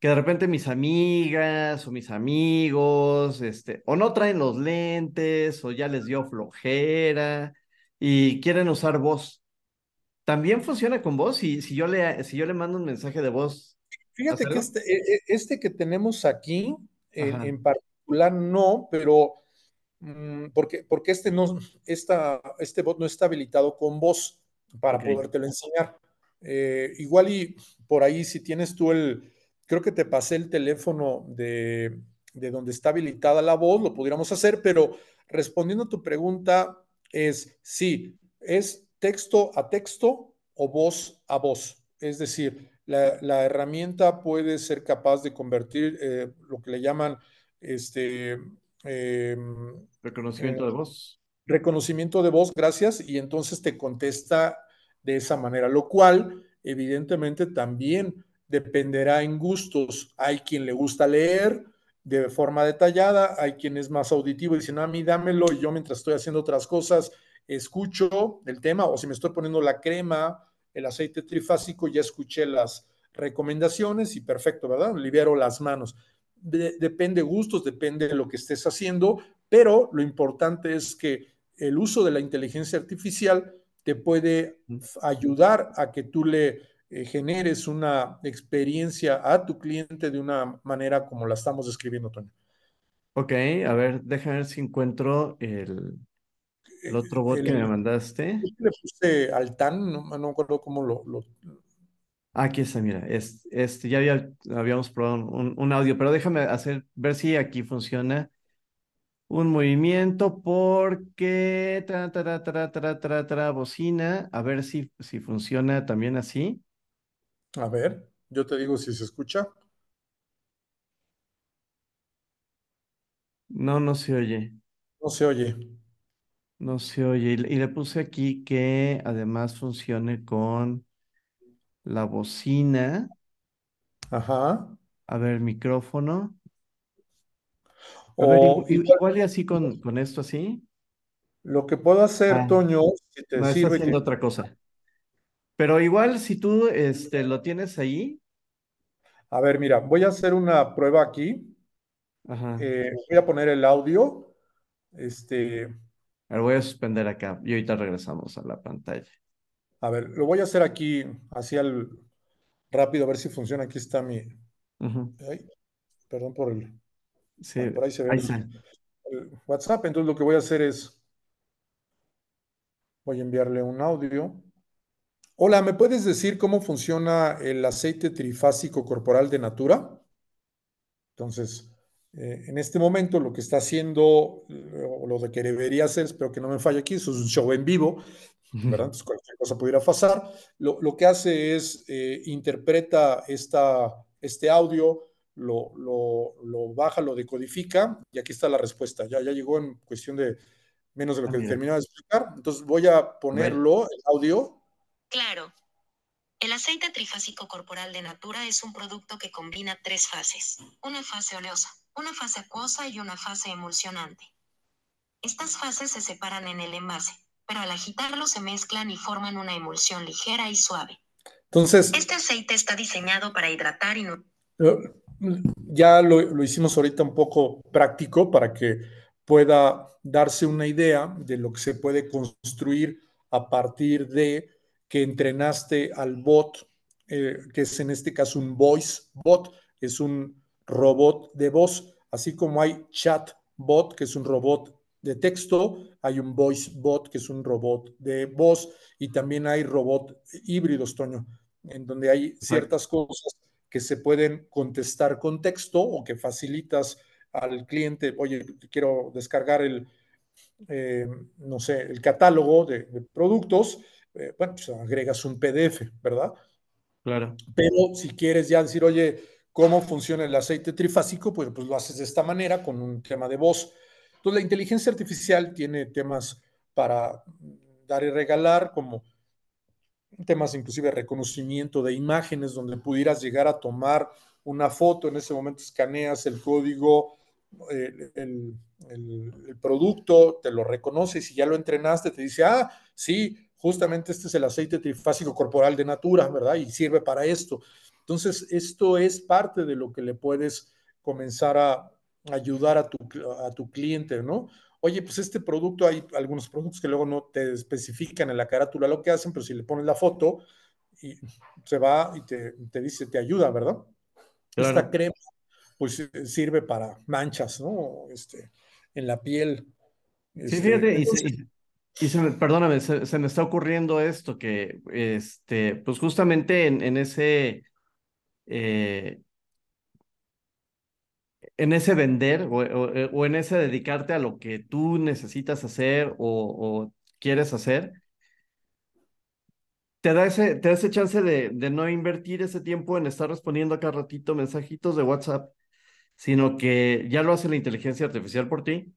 que de repente mis amigas o mis amigos, este, o no traen los lentes, o ya les dio flojera, y quieren usar voz. ¿También funciona con voz? Si, si, yo, le, si yo le mando un mensaje de voz. Fíjate que este, e, e, este, que tenemos aquí, en, particular, no, pero mm, porque, porque este, no, esta, este bot no está habilitado con voz para podértelo enseñar. Eh, igual y por ahí si tienes tú el, creo que te pasé el teléfono de, de donde está habilitada la voz, lo pudiéramos hacer, pero respondiendo a tu pregunta es sí, es texto a texto o voz a voz. Es decir, la, herramienta puede ser capaz de convertir eh, lo que le llaman este em, reconocimiento de voz reconocimiento de voz, gracias, y entonces te contesta de esa manera, lo cual evidentemente también dependerá en gustos. Hay quien le gusta leer de forma detallada, hay quien es más auditivo y dice, no, a mí dámelo y yo mientras estoy haciendo otras cosas escucho el tema o si me estoy poniendo la crema, el aceite trifásico, ya escuché las recomendaciones y perfecto, ¿verdad? Libero las manos. depende gustos, depende de lo que estés haciendo, pero lo importante es que el uso de la inteligencia artificial te puede ayudar a que tú le eh, generes una experiencia a tu cliente de una manera como la estamos describiendo, Toño. Ok, a ver, déjame ver si encuentro el... el otro bot que me mandaste. Le puse Altan, no, no me acuerdo cómo lo, Aquí está, mira, este, ya había, habíamos probado un, un, audio, pero déjame hacer, ver si aquí funciona un movimiento porque tra, tra, tra, tra, tra, tra, bocina, a ver si, si funciona también así. A ver, yo te digo si se escucha. No, no se oye. No se oye. No se oye. Y, le puse aquí que además funcione con la bocina. Ajá. A ver, micrófono. O, igual, y así con, con esto así. Lo que puedo hacer, ah, Toño, si te no, sirve. haciendo otra cosa. Pero igual si tú este, lo tienes ahí. A ver, mira, voy a hacer una prueba aquí. Ajá. Eh, voy a poner el audio. Este. A ver, voy a suspender acá y ahorita regresamos a la pantalla. A ver, lo voy a hacer aquí, así al rápido, a ver si funciona. Aquí está mi. perdón por el. Sí, por ahí se ve el, WhatsApp. Entonces lo que voy a hacer es, voy a enviarle un audio. Hola, ¿me puedes decir cómo funciona el aceite trifásico corporal de Natura? Entonces, eh, en este momento lo que está haciendo, o lo que debería hacer, espero que no me falle aquí, eso es un show en vivo, ¿verdad? Entonces cualquier cosa pudiera pasar. Lo, lo que hace es, eh, interpreta esta, este audio, lo, lo, baja, lo decodifica y aquí está la respuesta. Ya, ya llegó en cuestión de menos de lo ah, que terminaba de explicar. Entonces voy a ponerlo, el audio. Claro. El aceite trifásico corporal de Natura es un producto que combina tres fases. Una fase oleosa, una fase acuosa y una fase emulsionante. Estas fases se separan en el envase, pero al agitarlo se mezclan y forman una emulsión ligera y suave. Entonces, este aceite está diseñado para hidratar y ya lo, hicimos ahorita un poco práctico para que pueda darse una idea de lo que se puede construir a partir de que entrenaste al bot, eh, que es en este caso un voice bot, es un robot de voz, así como hay chat bot, que es un robot de texto, hay un voice bot, que es un robot de voz, y también hay robot híbridos, Toño, en donde hay ciertas cosas que se pueden contestar con texto o que facilitas al cliente, oye, quiero descargar el, eh, no sé, el catálogo de, productos, eh, bueno, pues agregas un PDF, ¿verdad? Claro. Pero si quieres ya decir, oye, ¿cómo funciona el aceite trifásico? Pues, pues lo haces de esta manera, con un tema de voz. Entonces, la inteligencia artificial tiene temas para dar y regalar, como temas inclusive de reconocimiento de imágenes, donde pudieras llegar a tomar una foto, en ese momento escaneas el código, el, producto, te lo reconoce y si ya lo entrenaste, te dice, ah, sí, justamente este es el aceite trifásico corporal de Natura, ¿verdad? Y sirve para esto. Entonces, esto es parte de lo que le puedes comenzar a ayudar a tu, a tu cliente, ¿no? Oye, pues este producto, hay algunos productos que luego no te especifican en la carátula lo que hacen, pero si le pones la foto y se va y te, dice, te ayuda, ¿verdad? Esta crema, pues sirve para manchas, ¿no? Este, en la piel. sí, este, fíjate, y, se, me, perdóname, se, me está ocurriendo esto, que, este, pues justamente en, ese... Eh, en ese vender eh, o, en ese dedicarte a lo que tú necesitas hacer o, quieres hacer, te da ese, te da ese chance de, de, no invertir ese tiempo en estar respondiendo acá ratito mensajitos de WhatsApp, sino que ya lo hace la inteligencia artificial por ti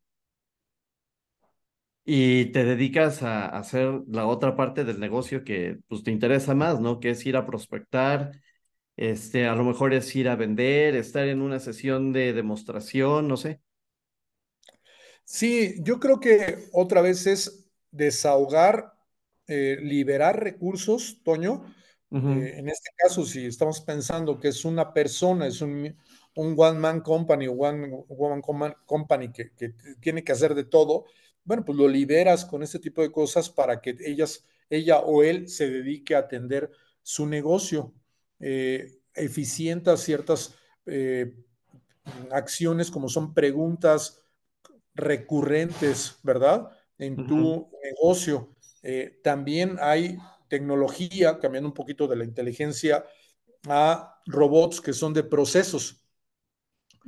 y te dedicas a, hacer la otra parte del negocio que pues, te interesa más, ¿no? Que es ir a prospectar, este, a lo mejor es ir a vender, estar en una sesión de demostración, no sé. Sí, yo creo que otra vez es desahogar, eh, liberar recursos, Toño. Eh, en este caso, si estamos pensando que es una persona, es un, un one man company o one woman company que, que, tiene que hacer de todo, bueno, pues lo liberas con este tipo de cosas para que ellas, ella o él se dedique a atender su negocio eh, eficienta ciertas eh, acciones como son preguntas recurrentes, ¿verdad? en tu negocio. Eh, también hay tecnología, cambiando un poquito de la inteligencia, a robots que son de procesos.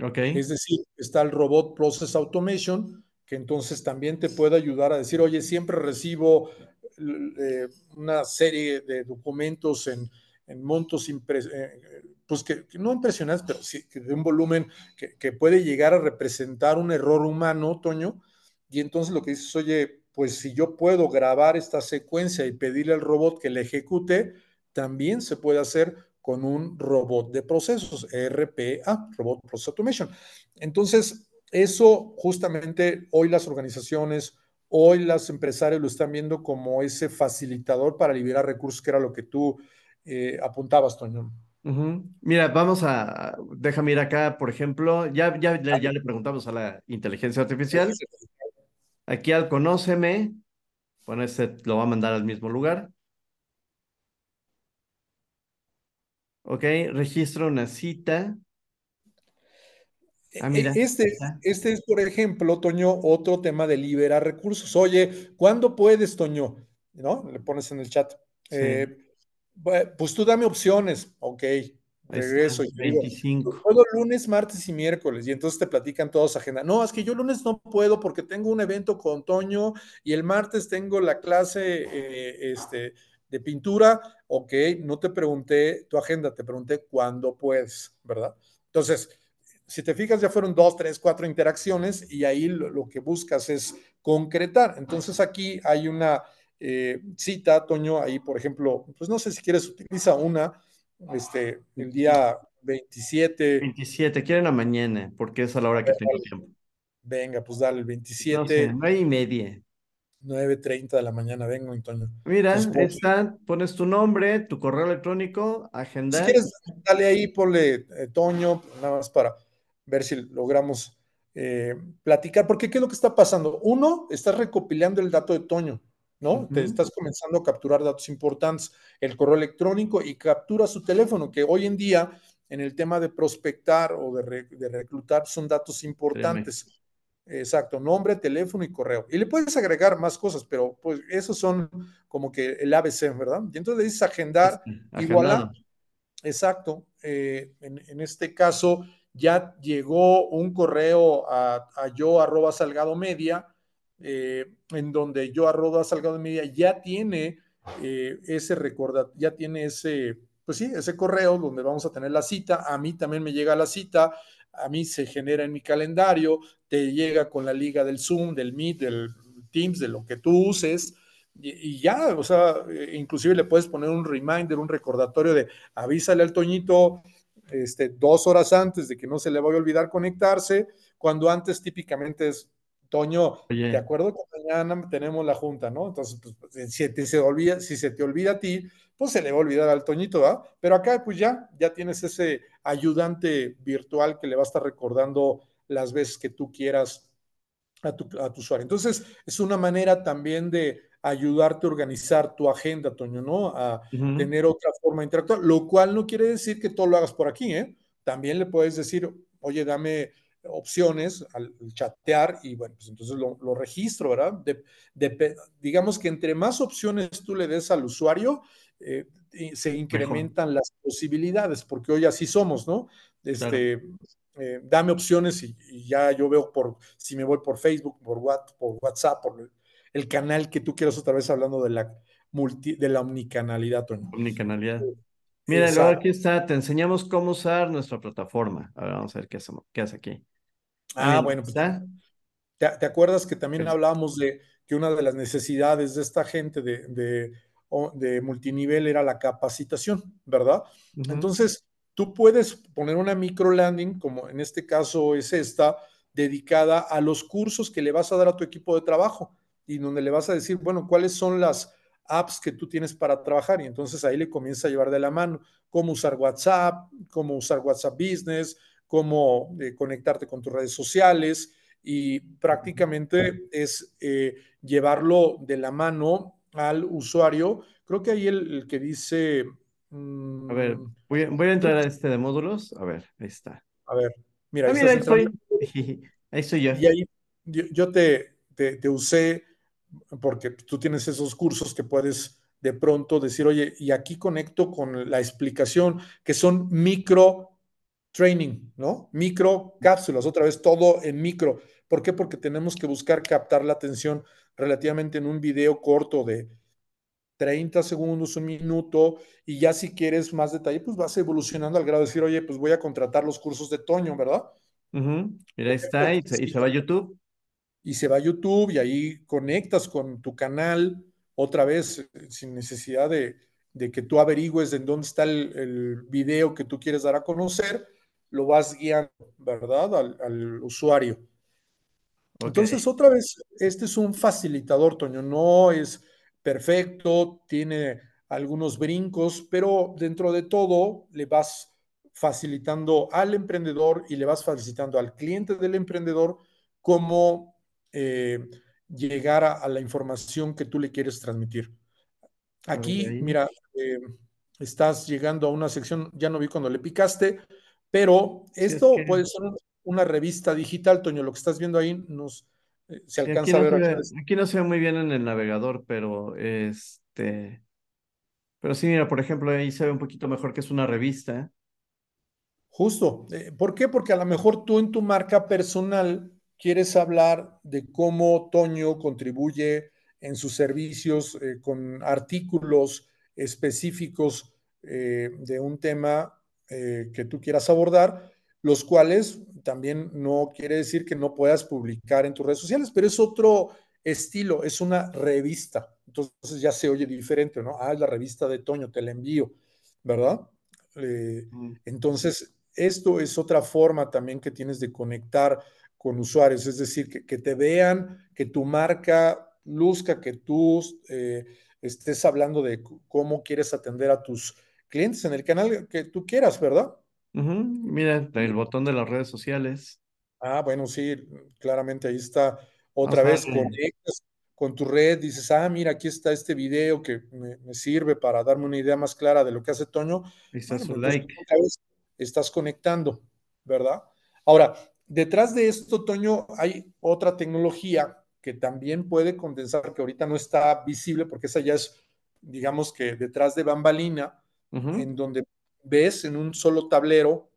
Okay. Es decir, está el robot Process Automation, que entonces también te puede ayudar a decir, oye, siempre recibo eh, una serie de documentos en, montos eh, pues que, no impresionantes, pero sí de un volumen que, que, puede llegar a representar un error humano, Toño. Y entonces lo que dices, oye, pues si yo puedo grabar esta secuencia y pedirle al robot que la ejecute, también se puede hacer con un robot de procesos, RPA, Robot Process Automation. Entonces, eso justamente hoy las organizaciones, hoy las empresarios lo están viendo como ese facilitador para liberar recursos, que era lo que tú eh, apuntabas, Toño. Mira, vamos a, déjame ir acá, por ejemplo, ya, ya, ya le preguntamos a la inteligencia artificial. Aquí al Conóceme, bueno, este lo va a mandar al mismo lugar. Ok, registro una cita. Ah, mira. Este, este es, por ejemplo, Toño, otro tema de liberar recursos. Oye, ¿cuándo puedes, Toño? ¿No? Le pones en el chat. Eh, pues tú dame opciones. Ok, regreso. 25. puedo lunes, martes y miércoles. Y entonces te platican todos agenda. No, es que yo lunes no puedo porque tengo un evento con Toño y el martes tengo la clase eh, este, de pintura, ok, no te pregunté tu agenda, te pregunté cuándo puedes, ¿verdad? Entonces, si te fijas, ya fueron dos, tres, cuatro interacciones y ahí lo, que buscas es concretar. Entonces aquí hay una eh, cita, Toño, ahí por ejemplo, pues no sé si quieres, utiliza una, este, el día 27. 27, quieren la mañana, porque es a la hora que tengo tiempo. Venga, pues dale, el 27. No sé, nueve y media. 9.30 de la mañana, vengo, Antonio. Mira, está, pones tu nombre, tu correo electrónico, agenda. Si quieres, dale ahí, ponle eh, Toño, nada más para ver si logramos eh, platicar, porque ¿qué es lo que está pasando? Uno, estás recopilando el dato de Toño, ¿no? Te estás comenzando a capturar datos importantes, el correo electrónico y captura su teléfono, que hoy en día en el tema de prospectar o de, reclutar son datos importantes. Exacto, nombre, teléfono y correo. Y le puedes agregar más cosas, pero pues esos son como que el ABC, ¿verdad? Y entonces le dices agendar, igual Exacto. Eh, en, este caso ya llegó un correo a, yo arroba salgado media, eh, en donde yo arroba salgado media ya tiene eh, ese recorda, ya tiene ese, pues sí, ese correo donde vamos a tener la cita. A mí también me llega la cita a mí se genera en mi calendario, te llega con la liga del Zoom, del Meet, del Teams, de lo que tú uses. Y, ya, o sea, eh, inclusive le puedes poner un reminder, un recordatorio de avísale al Toñito este, dos horas antes de que no se le vaya a olvidar conectarse, cuando antes típicamente es, Toño, ¿de acuerdo que mañana tenemos la junta, no? Entonces, pues, si, te, se olvida, si se te olvida a ti, pues se le va a olvidar al Toñito, ¿verdad? Pero acá, pues ya, ya tienes ese ayudante virtual que le va a estar recordando las veces que tú quieras a tu, usuario. Entonces, es una manera también de ayudarte a organizar tu agenda, Toño, ¿no? A tener otra forma de interactuar, lo cual no quiere decir que todo lo hagas por aquí, ¿eh? También le puedes decir, oye, dame opciones al chatear y bueno, pues entonces lo, registro, ¿verdad? digamos que entre más opciones tú le des al usuario, eh, se incrementan las posibilidades, porque hoy así somos, ¿no? Este, eh, dame opciones y, ya yo veo por si me voy por Facebook, por, por WhatsApp, por el canal que tú quieras otra vez hablando de la multi, de la omnicanalidad, Omnicanalidad. Mira, luego aquí está, te enseñamos cómo usar nuestra plataforma. A ver, vamos a ver qué, hacemos, qué hace aquí. Ah, bueno, pues, ¿te, ¿te, acuerdas que también hablábamos de que una de las necesidades de esta gente de de multinivel era la capacitación, ¿verdad? Entonces, tú puedes poner una micro landing, como en este caso es esta, dedicada a los cursos que le vas a dar a tu equipo de trabajo y donde le vas a decir, bueno, cuáles son las apps que tú tienes para trabajar y entonces ahí le comienza a llevar de la mano cómo usar WhatsApp, cómo usar WhatsApp Business, cómo eh, conectarte con tus redes sociales y prácticamente es eh, llevarlo de la mano al usuario. Creo que ahí el, que dice... a ver, mm, voy a, entrar a este de módulos. A ver, ahí está. A ver, mira, ah, ahí, estoy. ahí estoy yo. Y ahí yo, te, te, usé porque tú tienes esos cursos que puedes de pronto decir, oye, y aquí conecto con la explicación, que son micro training, ¿no? Micro cápsulas, otra vez todo en micro. ¿Por qué? Porque tenemos que buscar captar la atención relativamente en un video corto de 30 segundos, un minuto, y ya si quieres más detalle, pues vas evolucionando al grado de decir, oye, pues voy a contratar los cursos de Toño, ¿verdad? Mira, ahí está, y se, va a YouTube. Y se va a YouTube y ahí conectas con tu canal otra vez, sin necesidad de, que tú averigües en dónde está el, video que tú quieres dar a conocer, lo vas guiando, ¿verdad? al usuario. Entonces, otra vez, este es un facilitador, Toño, no es perfecto, tiene algunos brincos, pero dentro de todo le vas facilitando al emprendedor y le vas facilitando al cliente del emprendedor cómo eh, llegar a, la información que tú le quieres transmitir. Aquí, mira, eh, estás llegando a una sección, ya no vi cuando le picaste, pero esto puede ser una revista digital, Toño, lo que estás viendo ahí nos eh, se alcanza a ver. aquí no se ve muy bien en el navegador, pero este, pero sí, mira, por ejemplo, ahí se ve un poquito mejor que es una revista. Justo. Eh, ¿Por qué? Porque a lo mejor tú en tu marca personal quieres hablar de cómo Toño contribuye en sus servicios eh, con artículos específicos de un tema que tú quieras abordar los cuales también no quiere decir que no puedas publicar en tus redes sociales, pero es otro estilo, es una revista. Entonces ya se oye diferente, ¿no? Ah, es la revista de Toño, te la envío, ¿verdad? Eh. Entonces, esto es otra forma también que tienes de conectar con usuarios, es decir, que, te vean, que tu marca luzca, que tú eh, estés hablando de cómo quieres atender a tus clientes en el canal que tú quieras, ¿verdad? Mira, el botón de las redes sociales. Ah, bueno, sí, claramente ahí está. Otra vez conectas con tu red, dices, ah, mira, aquí está este video que me, sirve para darme una idea más clara de lo que hace Toño. está su like. estás conectando, ¿verdad? Ahora, detrás de esto, Toño, hay otra tecnología que también puede condensar, que ahorita no está visible porque esa ya es, digamos que detrás de bambalina, en donde ves en un solo tablero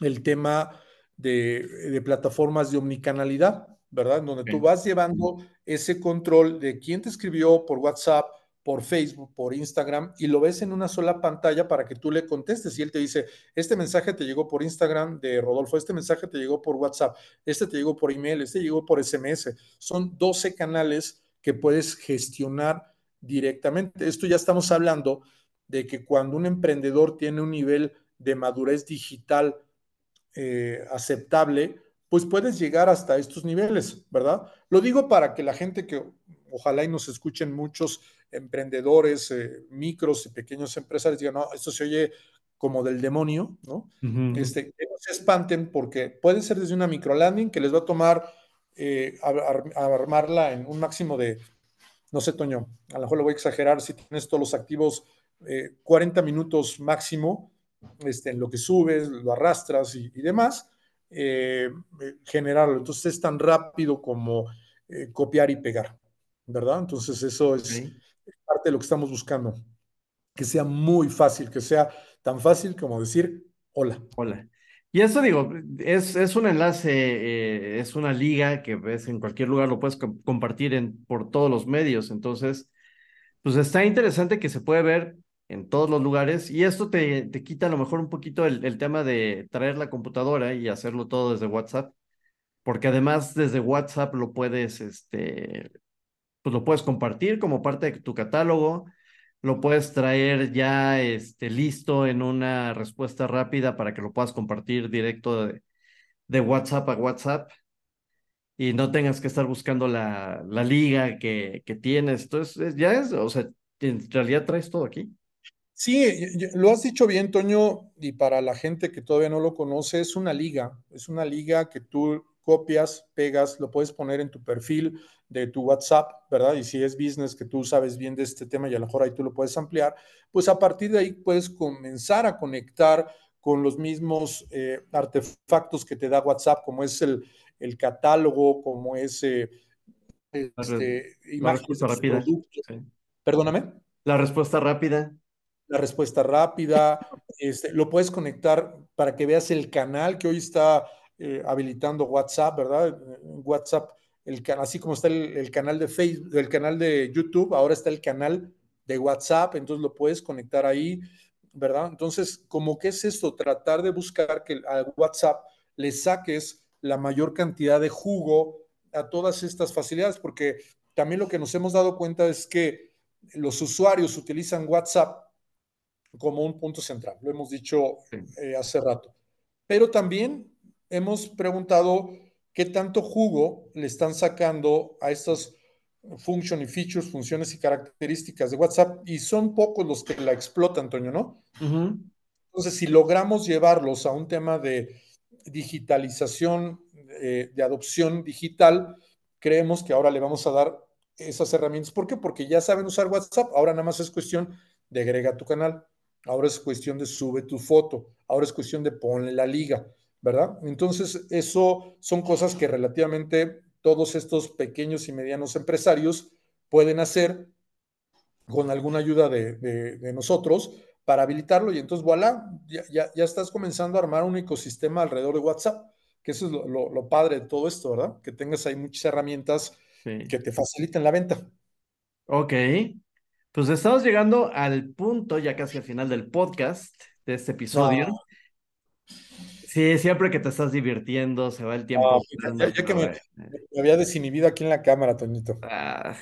el tema de, plataformas de omnicanalidad, ¿verdad? En donde tú vas llevando ese control de quién te escribió por WhatsApp, por Facebook, por Instagram, y lo ves en una sola pantalla para que tú le contestes. Y él te dice, este mensaje te llegó por Instagram de Rodolfo, este mensaje te llegó por WhatsApp, este te llegó por email, este llegó por SMS. Son 12 canales que puedes gestionar directamente. Esto ya estamos hablando de que cuando un emprendedor tiene un nivel de madurez digital eh, aceptable, pues puedes llegar hasta estos niveles, ¿verdad? Lo digo para que la gente que ojalá y nos escuchen muchos emprendedores, eh, micros y pequeños empresarios digan, no, esto se oye como del demonio, ¿no? este, que no se espanten porque puede ser desde una micro landing que les va a tomar eh, armarla en un máximo de, no sé, Toño, a lo mejor lo voy a exagerar si tienes todos los activos 40 eh, minutos máximo este, en lo que subes, lo arrastras y, demás, eh, eh, generarlo. Entonces es tan rápido como copiar y pegar, ¿verdad? Entonces eso es parte de lo que estamos buscando, que sea muy fácil, que sea tan fácil como decir hola. Hola. Y eso digo, es, es un enlace, es una liga que ves en cualquier lugar, lo puedes compartir en, por todos los medios. Entonces, pues está interesante que se puede ver en todos los lugares y esto te, te quita a lo mejor un poquito el, tema de traer la computadora y hacerlo todo desde WhatsApp, porque además desde WhatsApp lo puedes, este, pues lo puedes compartir como parte de tu catálogo, lo puedes traer ya este, listo en una respuesta rápida para que lo puedas compartir directo de, de WhatsApp a WhatsApp y no tengas que estar buscando la, la liga que, que tienes. Entonces, ya es, o sea, en realidad traes todo aquí. Sí, lo has dicho bien, Toño, y para la gente que todavía no lo conoce, es una liga, es una liga que tú copias, pegas, lo puedes poner en tu perfil de tu WhatsApp, ¿verdad? Y si es business que tú sabes bien de este tema y a lo mejor ahí tú lo puedes ampliar, pues a partir de ahí puedes comenzar a conectar con los mismos eh, artefactos que te da WhatsApp, como es el, el catálogo, como es... Eh, este, imágenes de productos. Perdóname. La respuesta rápida. La respuesta rápida. Este, lo puedes conectar para que veas el canal que hoy está eh, habilitando WhatsApp, ¿verdad? WhatsApp, el, así como está el, canal de Facebook, el canal de YouTube, ahora está el canal de WhatsApp, entonces lo puedes conectar ahí, ¿verdad? Entonces, como que es esto, tratar de buscar que a WhatsApp le saques la mayor cantidad de jugo a todas estas facilidades, porque también lo que nos hemos dado cuenta es que los usuarios utilizan WhatsApp como un punto central, lo hemos dicho eh, hace rato, pero también hemos preguntado qué tanto jugo le están sacando a estas function y features, funciones y características de WhatsApp, y son pocos los que la explotan, Antonio, ¿no? Entonces, si logramos llevarlos a un tema de digitalización, eh, de adopción digital, creemos que ahora le vamos a dar esas herramientas. ¿Por qué? Porque ya saben usar WhatsApp. Ahora nada más es cuestión de agrega tu canal. Ahora es cuestión de sube tu foto. Ahora es cuestión de ponle la liga, ¿verdad? Entonces, eso son cosas que relativamente todos estos pequeños y medianos empresarios pueden hacer con alguna ayuda de nosotros para habilitarlo y entonces, voilà, ya, ya, estás comenzando a armar un ecosistema alrededor de WhatsApp, que eso es lo, padre de todo esto, ¿verdad? Que tengas ahí muchas herramientas que te faciliten la venta. Ok, pues estamos llegando al punto, ya casi al final del podcast, de este episodio. Sí, siempre que te estás divirtiendo, se va el tiempo. ya, que me, había desinhibido aquí en la cámara, Toñito. Ah,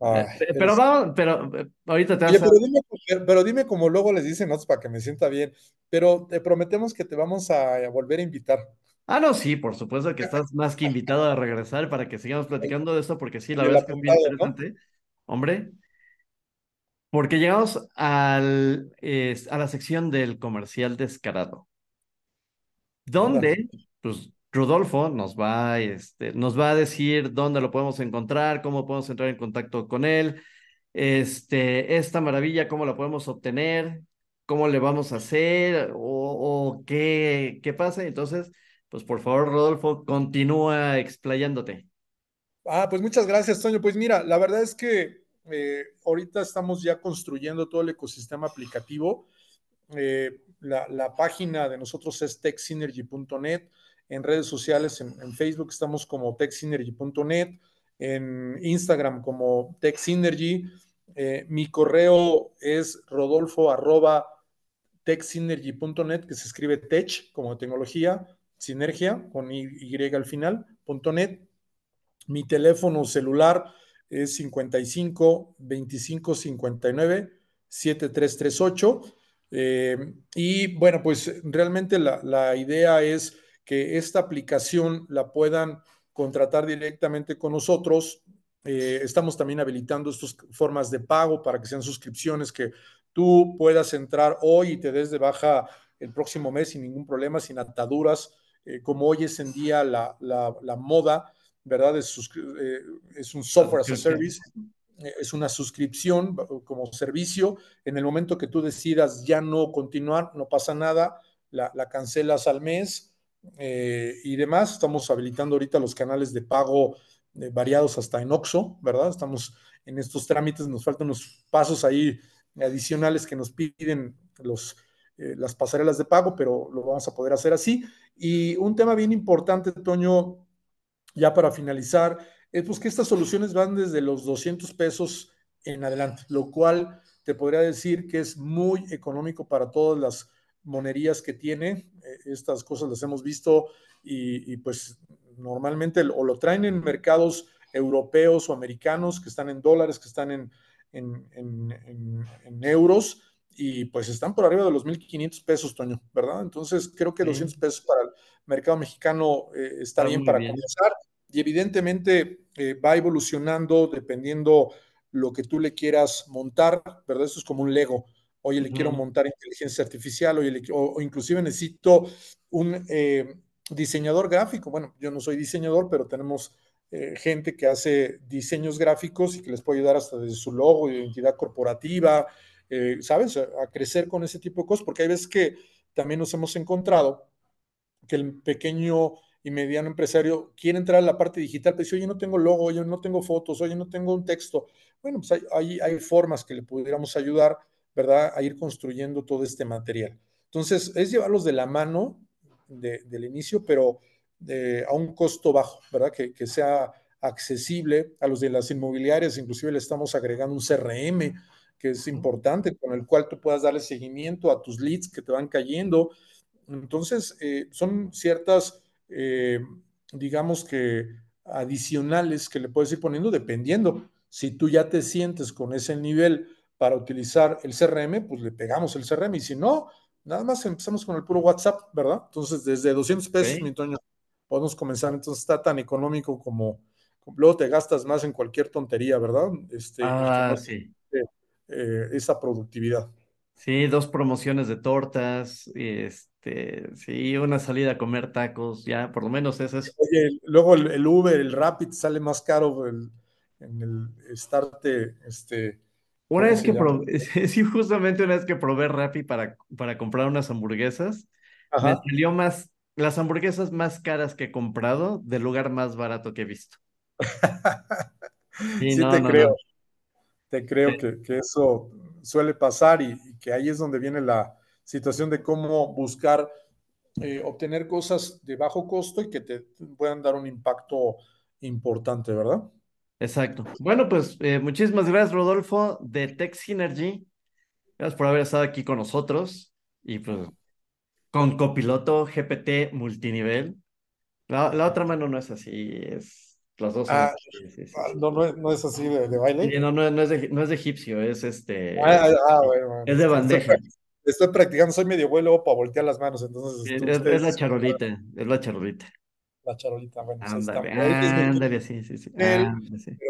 eh, pero vamos, pero eh, ahorita te vas pero, dime, pero dime como luego les dicen otros para que me sienta bien, pero te prometemos que te vamos a, volver a invitar. Ah, no, sí, por supuesto que estás más que invitado a regresar para que sigamos platicando de esto, porque sí, la verdad es que es muy interesante. Hombre, porque llegamos al, a la sección del comercial descarado, donde, pues, Rodolfo nos va, este, nos va a decir dónde lo podemos encontrar, cómo podemos entrar en contacto con él, este, esta maravilla, cómo la podemos obtener, cómo le vamos a hacer o, qué, qué pasa. Entonces, pues por favor, Rodolfo, continúa explayándote. Ah, pues muchas gracias, Toño. Pues mira, la verdad es que eh, ahorita estamos ya construyendo todo el ecosistema aplicativo. Eh, la, página de nosotros es techsynergy.net en redes sociales, en, Facebook estamos como techsynergy.net, en Instagram como techsynergy. Eh, mi correo es rodolfo arroba que se escribe tech como tecnología, sinergia con y, al final, .net. Mi teléfono celular es 55 25 59 7338. y bueno, pues realmente la, la idea es que esta aplicación la puedan contratar directamente con nosotros. Eh, estamos también habilitando estas formas de pago para que sean suscripciones que tú puedas entrar hoy y te des de baja el próximo mes sin ningún problema, sin ataduras, eh, como hoy es en día la, moda, ¿verdad? Es, eh, es, un software as a service, es una suscripción como servicio. En el momento que tú decidas ya no continuar, no pasa nada, la, la cancelas al mes eh, y demás. Estamos habilitando ahorita los canales de pago eh, variados hasta en OXO, ¿verdad? Estamos en estos trámites, nos faltan unos pasos ahí adicionales que nos piden los, eh, las pasarelas de pago, pero lo vamos a poder hacer así. Y un tema bien importante, Toño, ya para finalizar, es pues que estas soluciones van desde los 200 pesos en adelante, lo cual te podría decir que es muy económico para todas las monerías que tiene. Eh, estas cosas las hemos visto y, pues normalmente o lo traen en mercados europeos o americanos que están en dólares, que están en, en, euros y pues están por arriba de los 1.500 pesos, Toño, ¿verdad? Entonces creo que 200 pesos para el mercado mexicano eh, está, bien para comenzar y evidentemente eh, va evolucionando dependiendo lo que tú le quieras montar, ¿verdad? Esto es como un Lego oye, le quiero montar inteligencia artificial, oye, o, inclusive necesito un eh, diseñador gráfico. Bueno, yo no soy diseñador, pero tenemos eh, gente que hace diseños gráficos y que les puede ayudar hasta desde su logo, identidad corporativa, eh, ¿sabes? A, crecer con ese tipo de cosas, porque hay veces que también nos hemos encontrado que el pequeño y mediano empresario quiere entrar a la parte digital, pero dice, oye, no tengo logo, oye, no tengo fotos, oye, no tengo un texto. Bueno, pues hay, hay, formas que le pudiéramos ayudar, ¿verdad?, a ir construyendo todo este material. Entonces, es llevarlos de la mano del inicio, pero a un costo bajo, ¿verdad? Que, que, sea accesible a los de las inmobiliarias, inclusive le estamos agregando un CRM que es importante, con el cual tú puedas darle seguimiento a tus leads que te van cayendo. Entonces, eh, son ciertas, eh, digamos que adicionales que le puedes ir poniendo dependiendo. Si tú ya te sientes con ese nivel para utilizar el CRM, pues le pegamos el CRM y si no, nada más empezamos con el puro WhatsApp, ¿verdad? Entonces, desde 200 pesos, mi Toño, podemos comenzar. Entonces, está tan económico como, luego te gastas más en cualquier tontería, ¿verdad? Este, ah, sí. Eh, esa productividad. Sí, dos promociones de tortas, este, sí, una salida a comer tacos, ya, por lo menos eso es. Oye, luego el, Uber, el Rapid sale más caro en el estarte, este. Una vez que probé, sí, justamente una vez que probé Rappi para, para comprar unas hamburguesas, me salió más, las hamburguesas más caras que he comprado del lugar más barato que he visto. Sí, te creo. Te creo que, que, eso suele pasar y, que ahí es donde viene la situación de cómo buscar eh, obtener cosas de bajo costo y que te puedan dar un impacto importante, ¿verdad? Exacto. Bueno, pues eh, muchísimas gracias, Rodolfo, de Tech Synergy. Gracias por haber estado aquí con nosotros y pues con copiloto GPT multinivel. La, la otra mano no es así, es las dos ah, ah, No, no, es, así de, baile. no, no, no, es de, no es de egipcio, es este. Ah, ah bueno, Es de bandeja. Estoy, practicando, soy medio vuelo para voltear las manos, entonces. es, la charolita, es la charolita. La charolita, bueno. Pues ándale, ándale, sí, sí, sí. Pero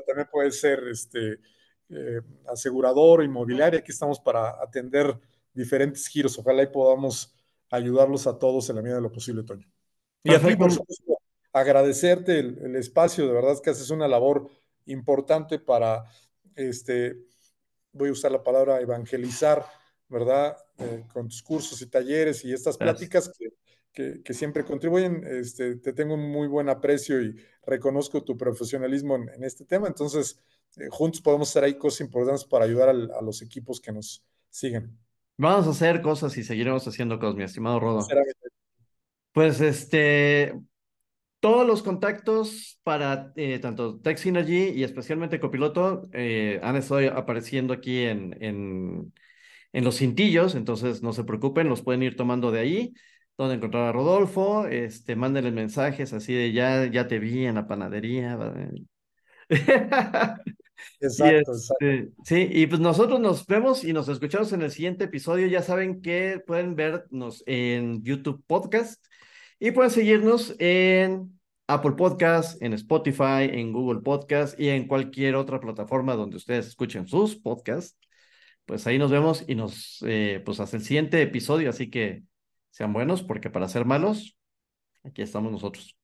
también puede ser este eh, asegurador, inmobiliario. Aquí estamos para atender diferentes giros. Ojalá y podamos ayudarlos a todos en la medida de lo posible, Toño. Y a ti, por supuesto, agradecerte el, espacio, de verdad es que haces una labor importante para, este, voy a usar la palabra evangelizar, ¿verdad? Eh, con tus cursos y talleres y estas pláticas que, que, siempre contribuyen. Este, te tengo un muy buen aprecio y reconozco tu profesionalismo en, este tema. Entonces, eh, juntos podemos hacer ahí cosas importantes para ayudar a los equipos que nos siguen. Vamos a hacer cosas y seguiremos haciendo cosas, mi estimado Rodo. Pues este, todos los contactos para eh, tanto Tech Synergy y especialmente Copiloto eh, han estado apareciendo aquí en, en, en, los cintillos, entonces no se preocupen, los pueden ir tomando de ahí. Donde encontrar a Rodolfo, este, mándenle mensajes así de ya, ya te vi en la panadería. Exacto, este, Sí, y pues nosotros nos vemos y nos escuchamos en el siguiente episodio. Ya saben que pueden vernos en YouTube Podcast y pueden seguirnos en Apple Podcast, en Spotify, en Google Podcast y en cualquier otra plataforma donde ustedes escuchen sus podcasts. Pues ahí nos vemos y nos, eh, pues hasta el siguiente episodio. Así que sean buenos porque para ser malos, aquí estamos nosotros.